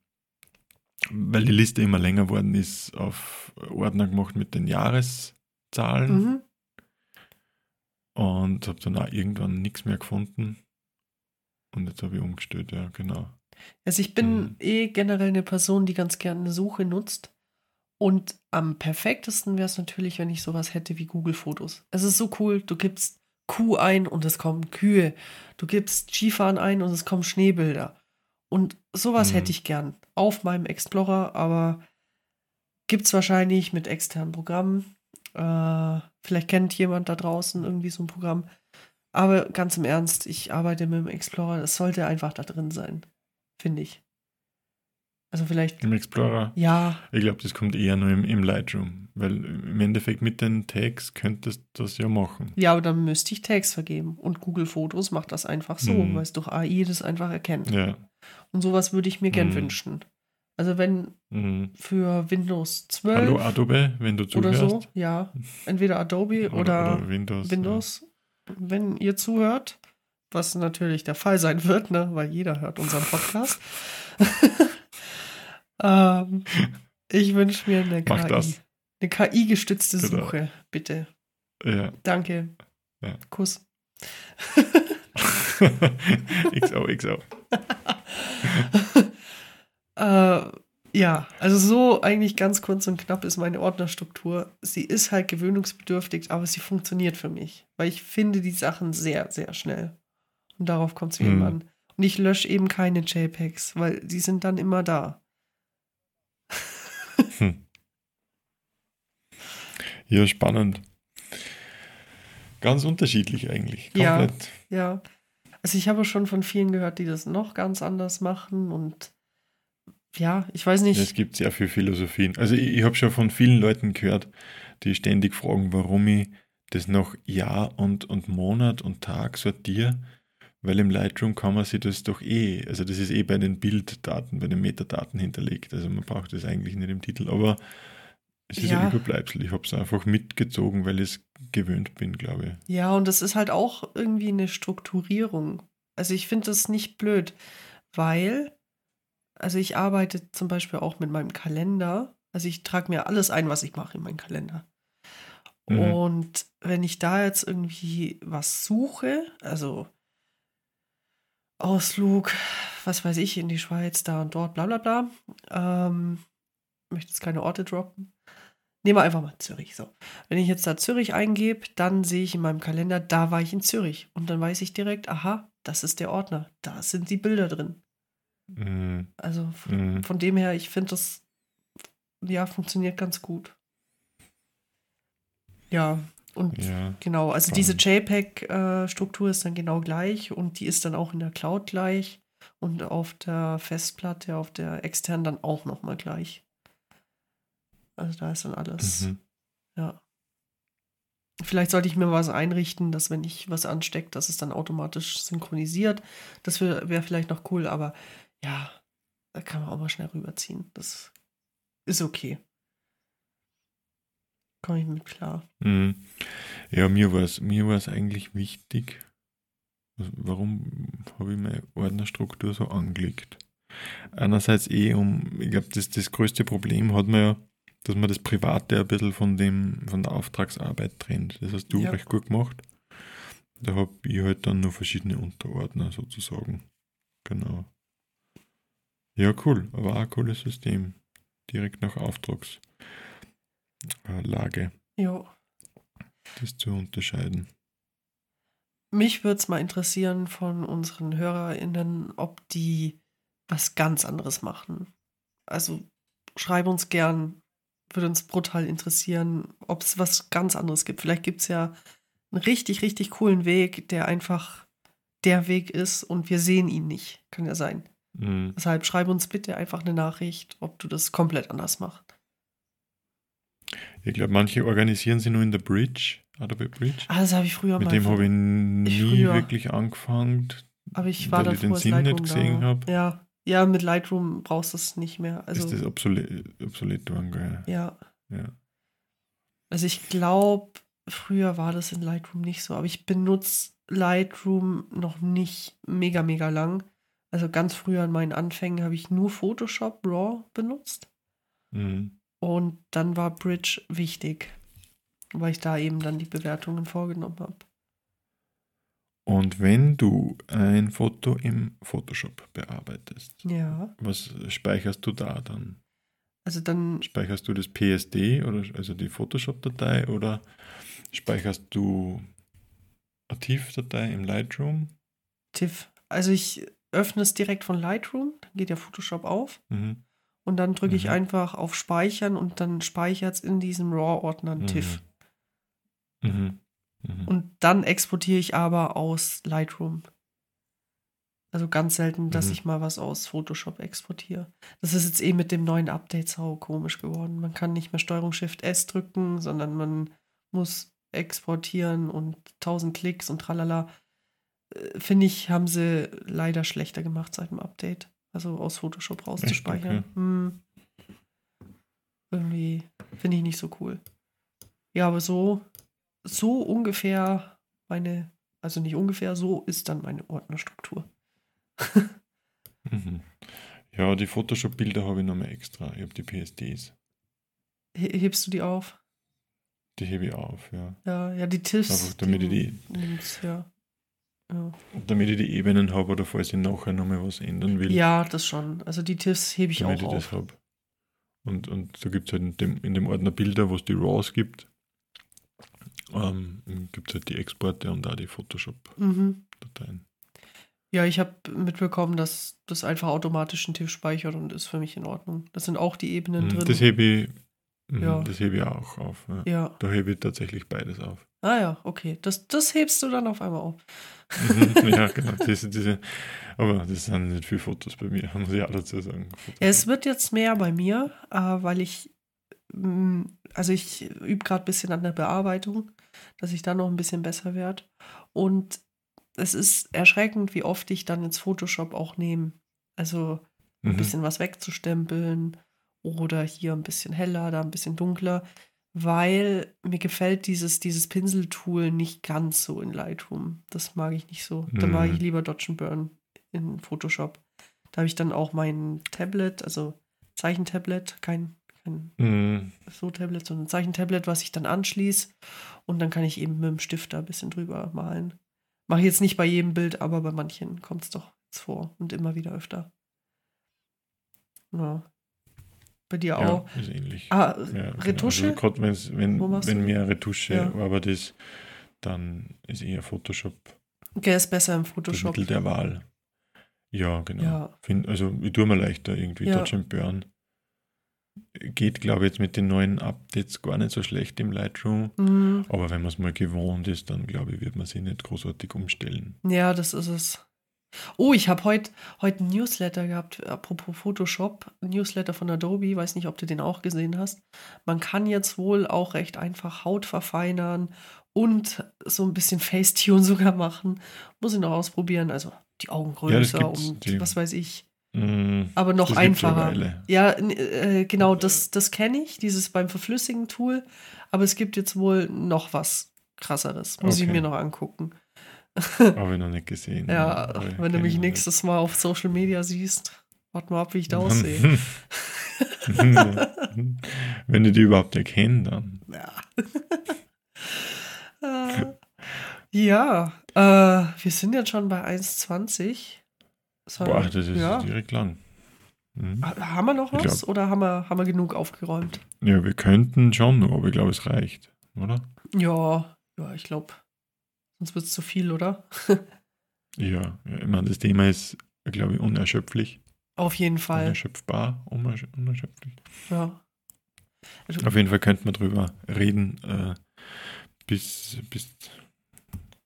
weil die Liste immer länger worden ist, auf Ordner gemacht mit den Jahreszahlen mhm. und habe dann auch irgendwann nichts mehr gefunden. Und jetzt habe ich umgestellt, ja, genau. Also ich bin Mhm. eh generell eine Person, die ganz gerne eine Suche nutzt. Und am perfektesten wäre es natürlich, wenn ich sowas hätte wie Google Fotos. Es ist so cool, du gibst Kuh ein und es kommen Kühe. Du gibst Skifahren ein und es kommen Schneebilder. Und sowas Mhm. hätte ich gern auf meinem Explorer, aber gibt es wahrscheinlich mit externen Programmen. Äh, vielleicht kennt jemand da draußen irgendwie so ein Programm. Aber ganz im Ernst, ich arbeite mit dem Explorer, es sollte einfach da drin sein, finde ich. Also vielleicht, Im Explorer, ja, ich glaube, das kommt eher nur im, im Lightroom, weil im Endeffekt mit den Tags könntest du das ja machen. ja, aber dann müsste ich Tags vergeben. Und Google Fotos macht das einfach so, Mhm. weil es durch AI das einfach erkennt. Ja. Und sowas würde ich mir gern Mhm. wünschen. Also wenn Mhm. für Windows 12 Hallo Adobe, wenn du oder zuhörst. so, ja, entweder Adobe oder, Windows. Windows, wenn ihr zuhört, was natürlich der Fall sein wird, ne, weil jeder hört unseren Podcast. ähm, ich wünsche mir eine Mach KI. das. Eine KI-gestützte Genau. Suche, bitte. Ja. Danke. Ja. Kuss. XO, XO. Äh, ja, also so eigentlich ganz kurz und knapp ist meine Ordnerstruktur. Sie ist halt gewöhnungsbedürftig, aber sie funktioniert für mich, weil ich finde die Sachen sehr, sehr schnell. Und darauf kommt es mir eben Mhm. an. Und ich lösche eben keine JPEGs, weil die sind dann immer da. Hm. Ja, spannend. Ganz unterschiedlich eigentlich. Ja. Komplett. Ja. Also ich habe schon von vielen gehört, die das noch ganz anders machen und ja, ich weiß nicht. Es gibt sehr viele Philosophien. Also ich, ich habe schon von vielen Leuten gehört, die ständig fragen, warum ich das nach Jahr und, und Monat und Tag sortiere, weil im Lightroom kann man sich das doch eh, also das ist eh bei den Bilddaten, bei den Metadaten hinterlegt. Also man braucht das eigentlich nicht im Titel, aber es ist Ja. ein Überbleibsel. Ich habe es einfach mitgezogen, weil ich es gewöhnt bin, glaube ich. Ja, und das ist halt auch irgendwie eine Strukturierung. Also ich finde das nicht blöd, weil, also ich arbeite zum Beispiel auch mit meinem Kalender. Also ich trage mir alles ein, was ich mache in meinen Kalender. Mhm. Und wenn ich da jetzt irgendwie was suche, also Ausflug, was weiß ich, in die Schweiz, da und dort, bla bla bla, ähm, möchte jetzt keine Orte droppen. Nehmen wir einfach mal Zürich. So. Wenn ich jetzt da Zürich eingebe, dann sehe ich in meinem Kalender, da war ich in Zürich. Und dann weiß ich direkt, aha, das ist der Ordner. Da sind die Bilder drin. Mhm. Also von, Mhm. von dem her, ich finde das, ja, funktioniert ganz gut. Ja, und Ja. genau, also diese. JPEG-Struktur ist dann genau gleich und die ist dann auch in der Cloud gleich und auf der Festplatte, auf der externen dann auch nochmal gleich. Also da ist dann alles. Mhm. Ja. Vielleicht sollte ich mir was einrichten, dass wenn ich was anstecke, dass es dann automatisch synchronisiert. Das wäre wär vielleicht noch cool, aber ja, da kann man auch mal schnell rüberziehen. Das ist okay. Komme ich mit klar. Mhm. Ja, mir war es mir war's eigentlich wichtig. Warum habe ich meine Ordnerstruktur so angelegt? Einerseits eh um, ich glaube, das, das größte Problem hat man ja, dass man das Private ein bisschen von, dem, von der Auftragsarbeit trennt. Das hast du Ja. recht gut gemacht. Da habe ich halt dann nur verschiedene Unterordner sozusagen. Genau. Ja, cool. Aber auch ein cooles System. Direkt nach Auftragslage, Jo. das zu unterscheiden. Mich würde es mal interessieren von unseren HörerInnen, ob die was ganz anderes machen. Also schreib uns gern, würde uns brutal interessieren, ob es was ganz anderes gibt. Vielleicht gibt es ja einen richtig, richtig coolen Weg, der einfach der Weg ist und wir sehen ihn nicht. Kann ja sein. Mhm. Deshalb schreib uns bitte einfach eine Nachricht, ob du das komplett anders machst. Ich glaube, manche organisieren sie nur in der Bridge, Adobe Bridge. Ah, das habe ich früher Mit mal. dem habe ich nie früher. wirklich angefangen. aber ich war weil ich den Sinn nicht Lightroom gesehen da war. hab. Ja. ja, mit Lightroom brauchst du es nicht mehr. Also, ist das obsolet, obsolet geworden, ja. Ja. Also ich glaube, früher war das in Lightroom nicht so, aber ich benutze Lightroom noch nicht mega, mega lang. Also ganz früher an meinen Anfängen habe ich nur Photoshop RAW benutzt Mhm. Und dann war Bridge wichtig, weil ich da eben dann die Bewertungen vorgenommen habe. Und wenn du ein Foto im Photoshop bearbeitest, Ja, was speicherst du da dann? also dann, Speicherst du das PSD oder also die Photoshop-Datei oder speicherst du eine TIFF-Datei im Lightroom? TIFF. Also ich öffne es direkt von Lightroom, dann geht ja Photoshop auf Mhm. Und dann drücke ich Mhm. einfach auf Speichern und dann speichert es in diesem RAW-Ordner Mhm. TIFF. Mhm. Mhm. Und dann exportiere ich aber aus Lightroom. Also ganz selten, dass Mhm. ich mal was aus Photoshop exportiere. Das ist jetzt eh mit dem neuen Update sau komisch geworden. Man kann nicht mehr Steuerung Shift S drücken, sondern man muss exportieren und 1000 Klicks und tralala. Äh, Finde ich, haben sie leider schlechter gemacht seit dem Update. Also aus Photoshop rauszuspeichern. Okay. Hm. Irgendwie finde ich nicht so cool. Ja, aber so, so ungefähr meine, also nicht ungefähr, so ist dann meine Ordnerstruktur. Mhm. Ja, die Photoshop-Bilder habe ich nochmal extra. Ich habe die PSDs. He- Hebst du die auf? Die hebe ich auf, ja. Ja, ja, die TIFFs. Einfach damit ich die, nimmt's, ja. Ja. damit ich die Ebenen habe oder falls ich nachher nochmal was ändern will, ja, das schon. Also die TIFFs hebe ich damit auch ich auf. das habe. Und, und da gibt es halt in dem, in dem Ordner Bilder, wo es die RAWs gibt, ähm, gibt es halt die Exporte und auch die Photoshop-Dateien. Mhm. Ja, ich habe mitbekommen, dass das einfach automatisch einen TIFF speichert und ist für mich in Ordnung. Das sind auch die Ebenen Mhm, drin. Das hebe ich, mhm, Ja. das hebe ich auch auf. Ja. ja. Da hebe ich tatsächlich beides auf. Ah ja, okay. Das, das hebst du dann auf einmal auf. Mhm, ja, genau. Diese, diese, aber das sind nicht viele Fotos bei mir, muss ich auch dazu sagen. Ja, es wird jetzt mehr bei mir, äh, weil ich, mh, also ich übe gerade ein bisschen an der Bearbeitung, dass ich da noch ein bisschen besser werde. Und es ist erschreckend, wie oft ich dann jetzt Photoshop auch nehme. Also ein Mhm. bisschen was wegzustempeln oder hier ein bisschen heller, da ein bisschen dunkler, weil mir gefällt dieses, dieses Pinseltool nicht ganz so in Lightroom. Das mag ich nicht so. Da mag Mhm. ich lieber Dodge and Burn in Photoshop. Da habe ich dann auch mein Tablet, also Zeichentablet, kein, kein Mhm. so Tablet, sondern Zeichentablet, was ich dann anschließe. Und dann kann ich eben mit dem Stift da ein bisschen drüber malen. Mache ich jetzt nicht bei jedem Bild, aber bei manchen kommt es doch jetzt vor und immer wieder öfter. Ja. Bei dir Ja, auch. ist ähnlich. Ah, Ja, genau. Retusche? Also grad wenn's, wenn, wenn mehr Retusche Ja. aber das, dann ist eher Photoshop Okay, ist besser im das Photoshop. Mittel der Wahl. Ja, genau. Ja. Find, also ich tue mir leichter irgendwie Ja. Dodge and Burn. Geht, glaube ich, jetzt mit den neuen Updates gar nicht so schlecht im Lightroom. Mhm. Aber wenn man es mal gewohnt ist, dann glaube ich, wird man sich nicht großartig umstellen. Ja, das ist es. Oh, ich habe heute heut ein Newsletter gehabt, apropos Photoshop, Newsletter von Adobe, weiß nicht, ob du den auch gesehen hast. Man kann jetzt wohl auch recht einfach Haut verfeinern und so ein bisschen Facetune sogar machen. Muss ich noch ausprobieren, also die Augen Ja, und die- was weiß ich. Mm, aber noch einfacher. Ja, äh, genau, das, das kenne ich, dieses beim Verflüssigen Tool. Aber es gibt jetzt wohl noch was krasseres. Muss ich Okay. mir noch angucken. Habe ich noch nicht gesehen. Ja, ich wenn du mich ihn nächstes Mal auf Social Media siehst, warte mal ab, wie ich da aussehe. wenn ich die überhaupt erkenne, dann. Ja. äh, ja, äh, wir sind jetzt schon bei 1,20. So, Boah, das ist ja. direkt lang. Mhm. Ha- Haben wir noch was oder haben wir, haben wir genug aufgeräumt? Ja, wir könnten schon aber ich glaube, es reicht, oder? Ja, ja, ich glaube. Sonst wird es zu viel, oder? Ja, ich meine, das Thema ist, glaube ich, unerschöpflich. Auf jeden Fall. Unerschöpfbar, unersch- unerschöpflich. Ja. Also, Auf jeden Fall könnte man drüber reden, äh, bis, bis,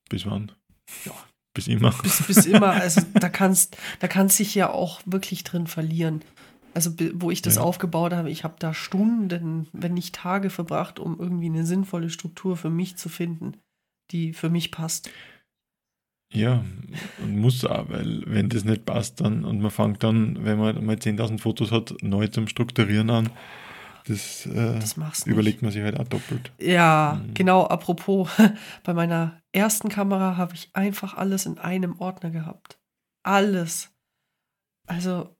bis wann? Ja. Bis immer. bis, bis immer, also da kannst, da kannst dich ja auch wirklich drin verlieren. Also wo ich das Ja. aufgebaut habe, ich habe da Stunden, wenn nicht Tage verbracht, um irgendwie eine sinnvolle Struktur für mich zu finden, die für mich passt. Ja, und muss auch, weil wenn das nicht passt, dann und man fängt dann, wenn man mal 10.000 Fotos hat, neu zum Strukturieren an, das, äh, Das überlegt man sich halt auch doppelt. Ja, Mhm. genau, apropos, bei meiner ersten Kamera habe ich einfach alles in einem Ordner gehabt. Alles. Also,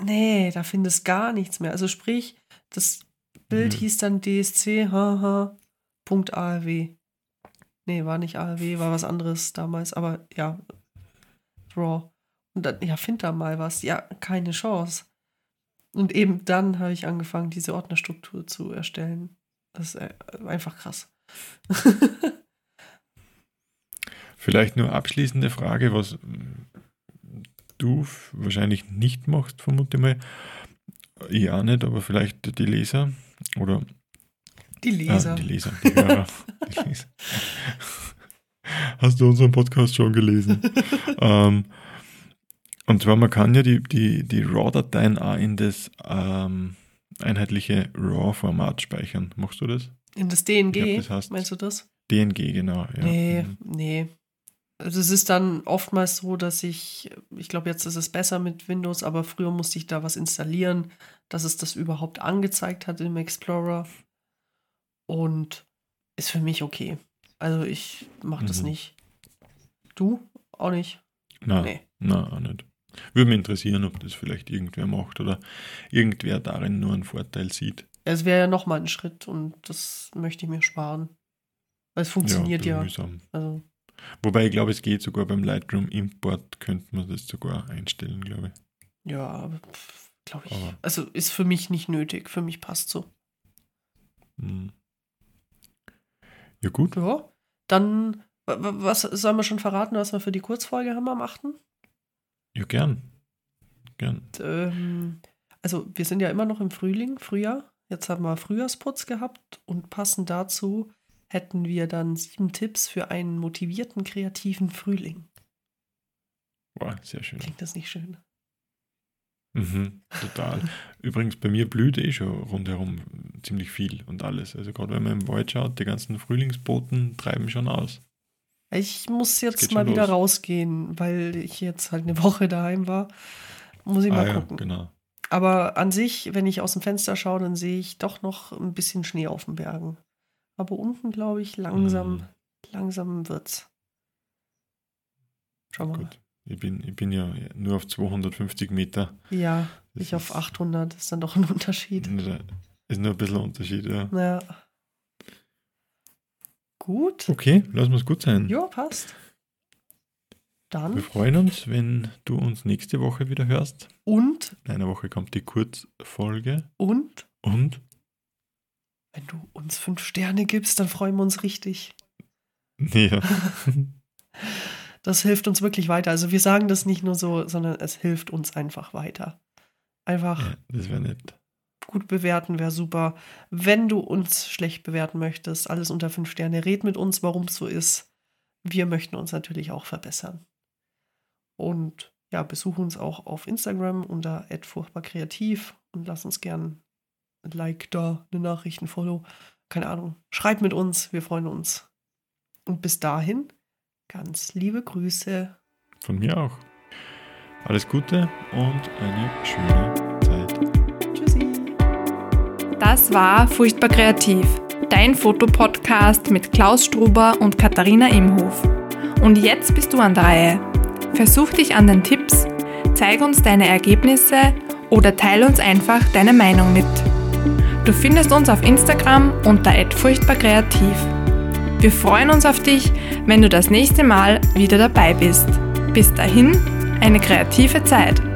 nee, da findest gar nichts mehr. Also sprich, das Bild Mhm. hieß dann DSC, haha, Punkt ARW. Nee, war nicht ARW, war was anderes damals, aber ja, Raw. Und dann, ja, find da mal was. Ja, keine Chance. Und eben dann habe ich angefangen, diese Ordnerstruktur zu erstellen. Das ist äh, einfach krass. Vielleicht nur abschließende Frage, was du wahrscheinlich nicht machst, vermute mal. Auch nicht, aber vielleicht die Leser oder Die Leser. Ah, die Leser, die Hörer. die Leser. Hast du unseren Podcast schon gelesen? ähm, und zwar, man kann ja die, die, die RAW-Dateien auch in das ähm, einheitliche RAW-Format speichern. Machst du das? In das DNG, glaub, das heißt- meinst du das? DNG, genau. Ja. Nee, Mhm. nee. Also es ist dann oftmals so, dass ich, ich glaube, jetzt ist es besser mit Windows, aber früher musste ich da was installieren, dass es das überhaupt angezeigt hat im Explorer. Und ist für mich okay. Also ich mache das Mhm. nicht. Du? Auch nicht? Nein, Nee. nein, auch nicht. Würde mich interessieren, ob das vielleicht irgendwer macht oder irgendwer darin nur einen Vorteil sieht. Es wäre ja nochmal ein Schritt und das möchte ich mir sparen. Weil es funktioniert ja. ja. Also, Wobei ich glaube, es geht sogar beim Lightroom Import, könnte man das sogar einstellen, glaube ich. ja, glaube ich. Aber- Also ist für mich nicht nötig. Für mich passt so. Hm. Ja, gut. Ja. Dann, wa- wa- was sollen wir schon verraten, was wir für die Kurzfolge haben am 8.? Ja, gern. Gern. Ähm, also wir sind ja immer noch im Frühling, Frühjahr. Jetzt haben wir Frühjahrsputz gehabt und passend dazu hätten wir dann sieben Tipps für einen motivierten, kreativen Frühling. Wow, sehr schön. Klingt das nicht schön? Mhm, total. Übrigens, bei mir blüht eh schon rundherum ziemlich viel und alles. Also gerade wenn man im Wald schaut, die ganzen Frühlingsboten treiben schon aus. Ich muss jetzt mal wieder los. rausgehen, weil ich jetzt halt eine Woche daheim war. Muss ich mal ah ja, gucken. genau. Aber an sich, wenn ich aus dem Fenster schaue, dann sehe ich doch noch ein bisschen Schnee auf den Bergen. Aber unten, glaube ich, langsam, Mhm, langsam wird's. Schauen wir mal. Ich bin, ich bin ja nur auf 250 Meter. Ja, Das ich auf ist- 800, ist dann doch ein Unterschied. Ist nur ein bisschen ein Unterschied, ja. Ja. Gut. Okay, lass uns gut sein. Ja, passt. Wir Dann freuen uns, wenn du uns nächste Woche wieder hörst. und, In einer Woche kommt die Kurzfolge. und, Und? wenn du uns fünf Sterne gibst, dann freuen wir uns richtig. Ja. Das hilft uns wirklich weiter. Also wir sagen das nicht nur so, sondern es hilft uns einfach weiter. Einfach ja das wäre nett. gut bewerten wäre super. Wenn du uns schlecht bewerten möchtest, alles unter fünf Sterne, red mit uns, warum es so ist. Wir möchten uns natürlich auch verbessern. Und ja, besuch uns auch auf Instagram unter @furchtbarkreativ und lass uns gern ein Like da, eine Nachricht, ein Follow. Keine Ahnung. Schreib mit uns, wir freuen uns. Und bis dahin, ganz liebe Grüße. Von mir auch. Alles Gute und eine schöne Zeit. Tschüssi. Das war Furchtbar Kreativ, dein Fotopodcast mit Klaus Struber und Katharina Imhof. Und jetzt bist du an der Reihe. Versuch dich an den Tipps, zeig uns deine Ergebnisse oder teile uns einfach deine Meinung mit. Du findest uns auf Instagram unter furchtbarkreativ. Wir freuen uns auf dich, wenn du das nächste Mal wieder dabei bist. Bis dahin, eine kreative Zeit.